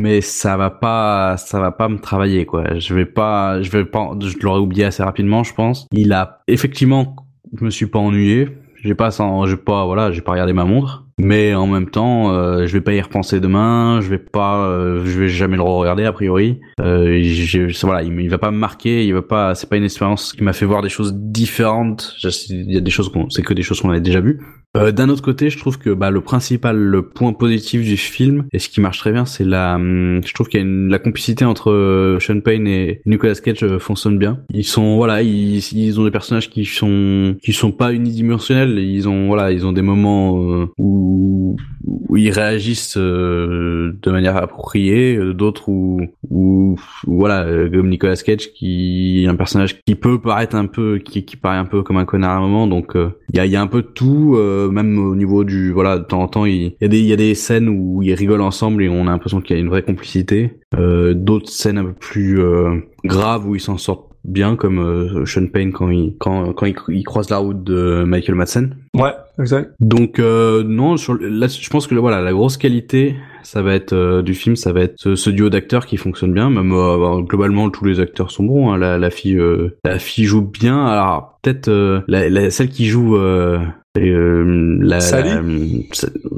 Mais ça va pas, ça va pas me travailler quoi. Je vais pas, je vais pas, je l'aurais oublié assez rapidement, je pense. Il a effectivement, je me suis pas ennuyé. J'ai pas, sans, j'ai pas, voilà, j'ai pas regardé ma montre. Mais en même temps, euh, je vais pas y repenser demain. Je vais pas, euh, je vais jamais le regarder a priori. Euh, j'ai- voilà, il, il va pas me marquer. Il va pas, c'est pas une expérience qui m'a fait voir des choses différentes. Je- Il y a des choses qu'on, c'est que des choses qu'on avait déjà vues. Euh, D'un autre côté, je trouve que bah, le principal, le point positif du film et ce qui marche très bien, c'est la, hum, je trouve qu'il y a une, la complicité entre euh, Sean Payne et Nicolas Cage euh, fonctionne bien. Ils sont, voilà, ils, ils ont des personnages qui sont, qui sont pas unidimensionnels. Ils ont, voilà, ils ont des moments où, où ils réagissent euh, de manière appropriée, euh, d'autres où, où, voilà, euh, comme Nicolas Cage qui est un personnage qui peut paraître un peu, qui, qui paraît un peu comme un connard à un moment. Donc euh, il y a, y a un peu de tout, euh, même au niveau du, voilà, de temps en temps, il, y a des, y a des scènes où ils rigolent ensemble et on a l'impression qu'il y a une vraie complicité. Euh, D'autres scènes un peu plus euh, graves où ils s'en sortent bien, comme euh, Sean Payne quand il quand quand il croise la route de Michael Madsen. Ouais, exact. Donc euh, non, là, je pense que voilà, la grosse qualité, ça va être euh, du film, ça va être ce, ce duo d'acteurs qui fonctionne bien. Même euh, bah, globalement, tous les acteurs sont bons. hein. La, la fille, euh, la fille joue bien. Alors peut-être euh, la, la- celle qui joue. Euh, euh, la, Sally la-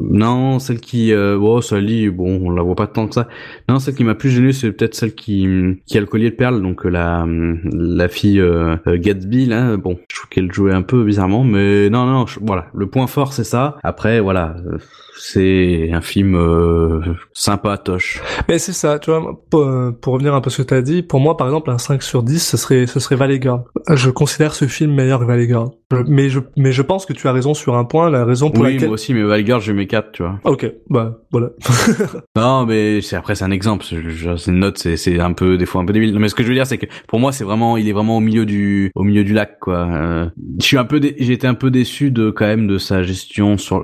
non, celle qui, oh Sally, bon, on la voit pas tant que ça. Non, celle qui m'a plus gêné, c'est peut-être celle qui, qui a le collier de perles, donc la, la fille Gatsby là. Bon, je trouve qu'elle jouait un peu bizarrement, mais non, non, je- voilà, le point fort c'est ça. Après, voilà, c'est un film euh, sympa, toche. Mais c'est ça, tu vois, pour, pour revenir un peu à ce que t'as dit, pour moi, par exemple, un 5 sur 10, ce serait, ce serait Valley Girl. Je considère ce film meilleur que Valley. Je- mais je, mais je pense que tu as raison sur un point, la raison pour Oui, laquelle... moi aussi, mais Valgirl, je mets 4, tu vois. Ok, bah, voilà. *laughs* Non, mais c'est après c'est un exemple. C'est une note, c'est c'est un peu des fois un peu débile. Non, mais ce que je veux dire, c'est que pour moi, c'est vraiment, il est vraiment au milieu du au milieu du lac, quoi. Euh, je suis un peu, dé- j'ai été un peu déçu de quand même de sa gestion sur.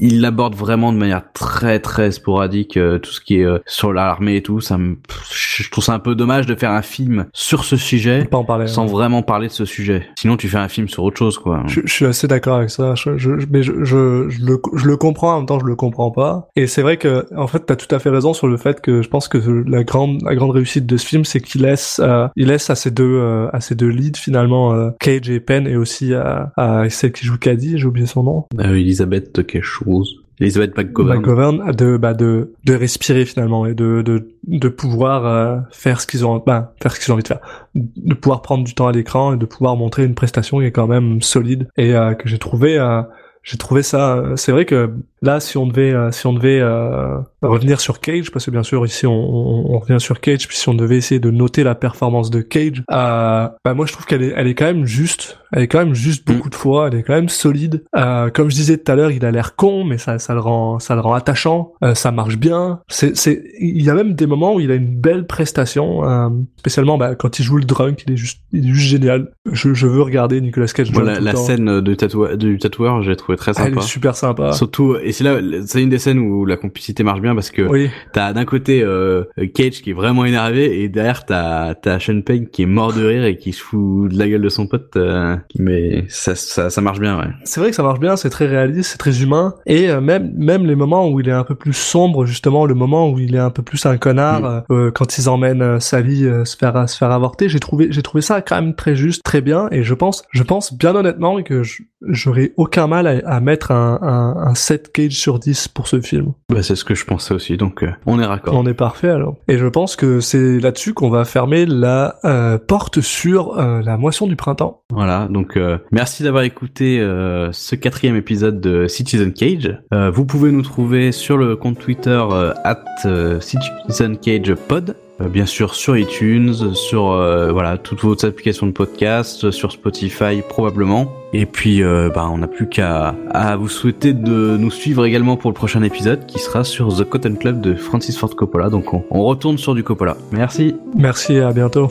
il l'aborde vraiment de manière très très sporadique euh, tout ce qui est euh, sur l'armée et tout. Ça me, je trouve ça un peu dommage de faire un film sur ce sujet pas en parler. sans hein. vraiment parler de ce sujet. Sinon, tu fais un film sur autre chose, quoi. Je, je suis assez d'accord avec ça, je, je, je- mais je, je, je le, je le comprends en même temps je le comprends pas. Et c'est vrai que en fait t'as tout à fait raison sur le fait que je pense que la grande la grande réussite de ce film c'est qu'il laisse euh, il laisse à ces deux euh, à ces deux leads finalement euh, Cage et Penn et aussi à, à celle qui joue Caddy j'ai oublié son nom Euh, Elisabeth quelque chose. Elisabeth McGovern. McGovern de bah de de respirer finalement et de de de pouvoir euh, faire ce qu'ils ont bah faire ce qu'ils ont envie de faire de pouvoir prendre du temps à l'écran et de pouvoir montrer une prestation qui est quand même solide et euh, que j'ai trouvé euh, j'ai trouvé ça c'est vrai que là si on devait euh, si on devait euh, revenir sur Cage parce que bien sûr ici on, on, on revient sur Cage puis si on devait essayer de noter la performance de Cage euh, bah moi je trouve qu'elle est elle est quand même juste. Elle est quand même juste beaucoup de fois. Elle est quand même solide. Euh, comme je disais tout à l'heure il a l'air con mais ça ça le rend ça le rend attachant. Euh, ça marche bien. C'est c'est il y a même des moments où il a une belle prestation euh, spécialement bah, quand il joue le drunk il est juste il est juste génial. Je, je veux regarder Nicolas Cage tout le la temps. scène de tatou du tatoueur, j'ai trouvé très Ah, elle sympa. est super sympa. Surtout, et c'est là, c'est une des scènes où la complicité marche bien parce que oui t'as d'un côté euh, Cage qui est vraiment énervé et derrière t'as t'as Sean Payne qui est mort de rire et qui se fout de la gueule de son pote. euh, mais ça, ça ça marche bien, ouais. c'est vrai que ça marche bien, c'est très réaliste, c'est très humain, et euh, même même les moments où il est un peu plus sombre, justement, le moment où il est un peu plus un connard, Mm. euh, quand ils emmènent Sally euh, se faire se faire avorter, j'ai trouvé j'ai trouvé ça quand même très juste, très bien, et je pense je pense bien honnêtement que j'aurais aucun mal à, à mettre un, un, un 7 Cage sur 10 pour ce film. Bah, c'est ce que je pensais aussi, donc euh, on est raccord. On est parfait alors. Et je pense que c'est là-dessus qu'on va fermer la euh, porte sur euh, la moisson du printemps. Voilà, donc merci d'avoir écouté ce quatrième épisode de Citizen Cage. Vous pouvez nous trouver sur le compte Twitter at Citizen Cage Pod. Euh, bien sûr sur iTunes, sur euh, voilà toutes vos applications de podcast, sur Spotify probablement. Et puis euh, bah, on n'a plus qu'à vous souhaiter de nous suivre également pour le prochain épisode qui sera sur The Cotton Club de Francis Ford Coppola. Donc on, on retourne sur du Coppola. Merci. Merci, à bientôt.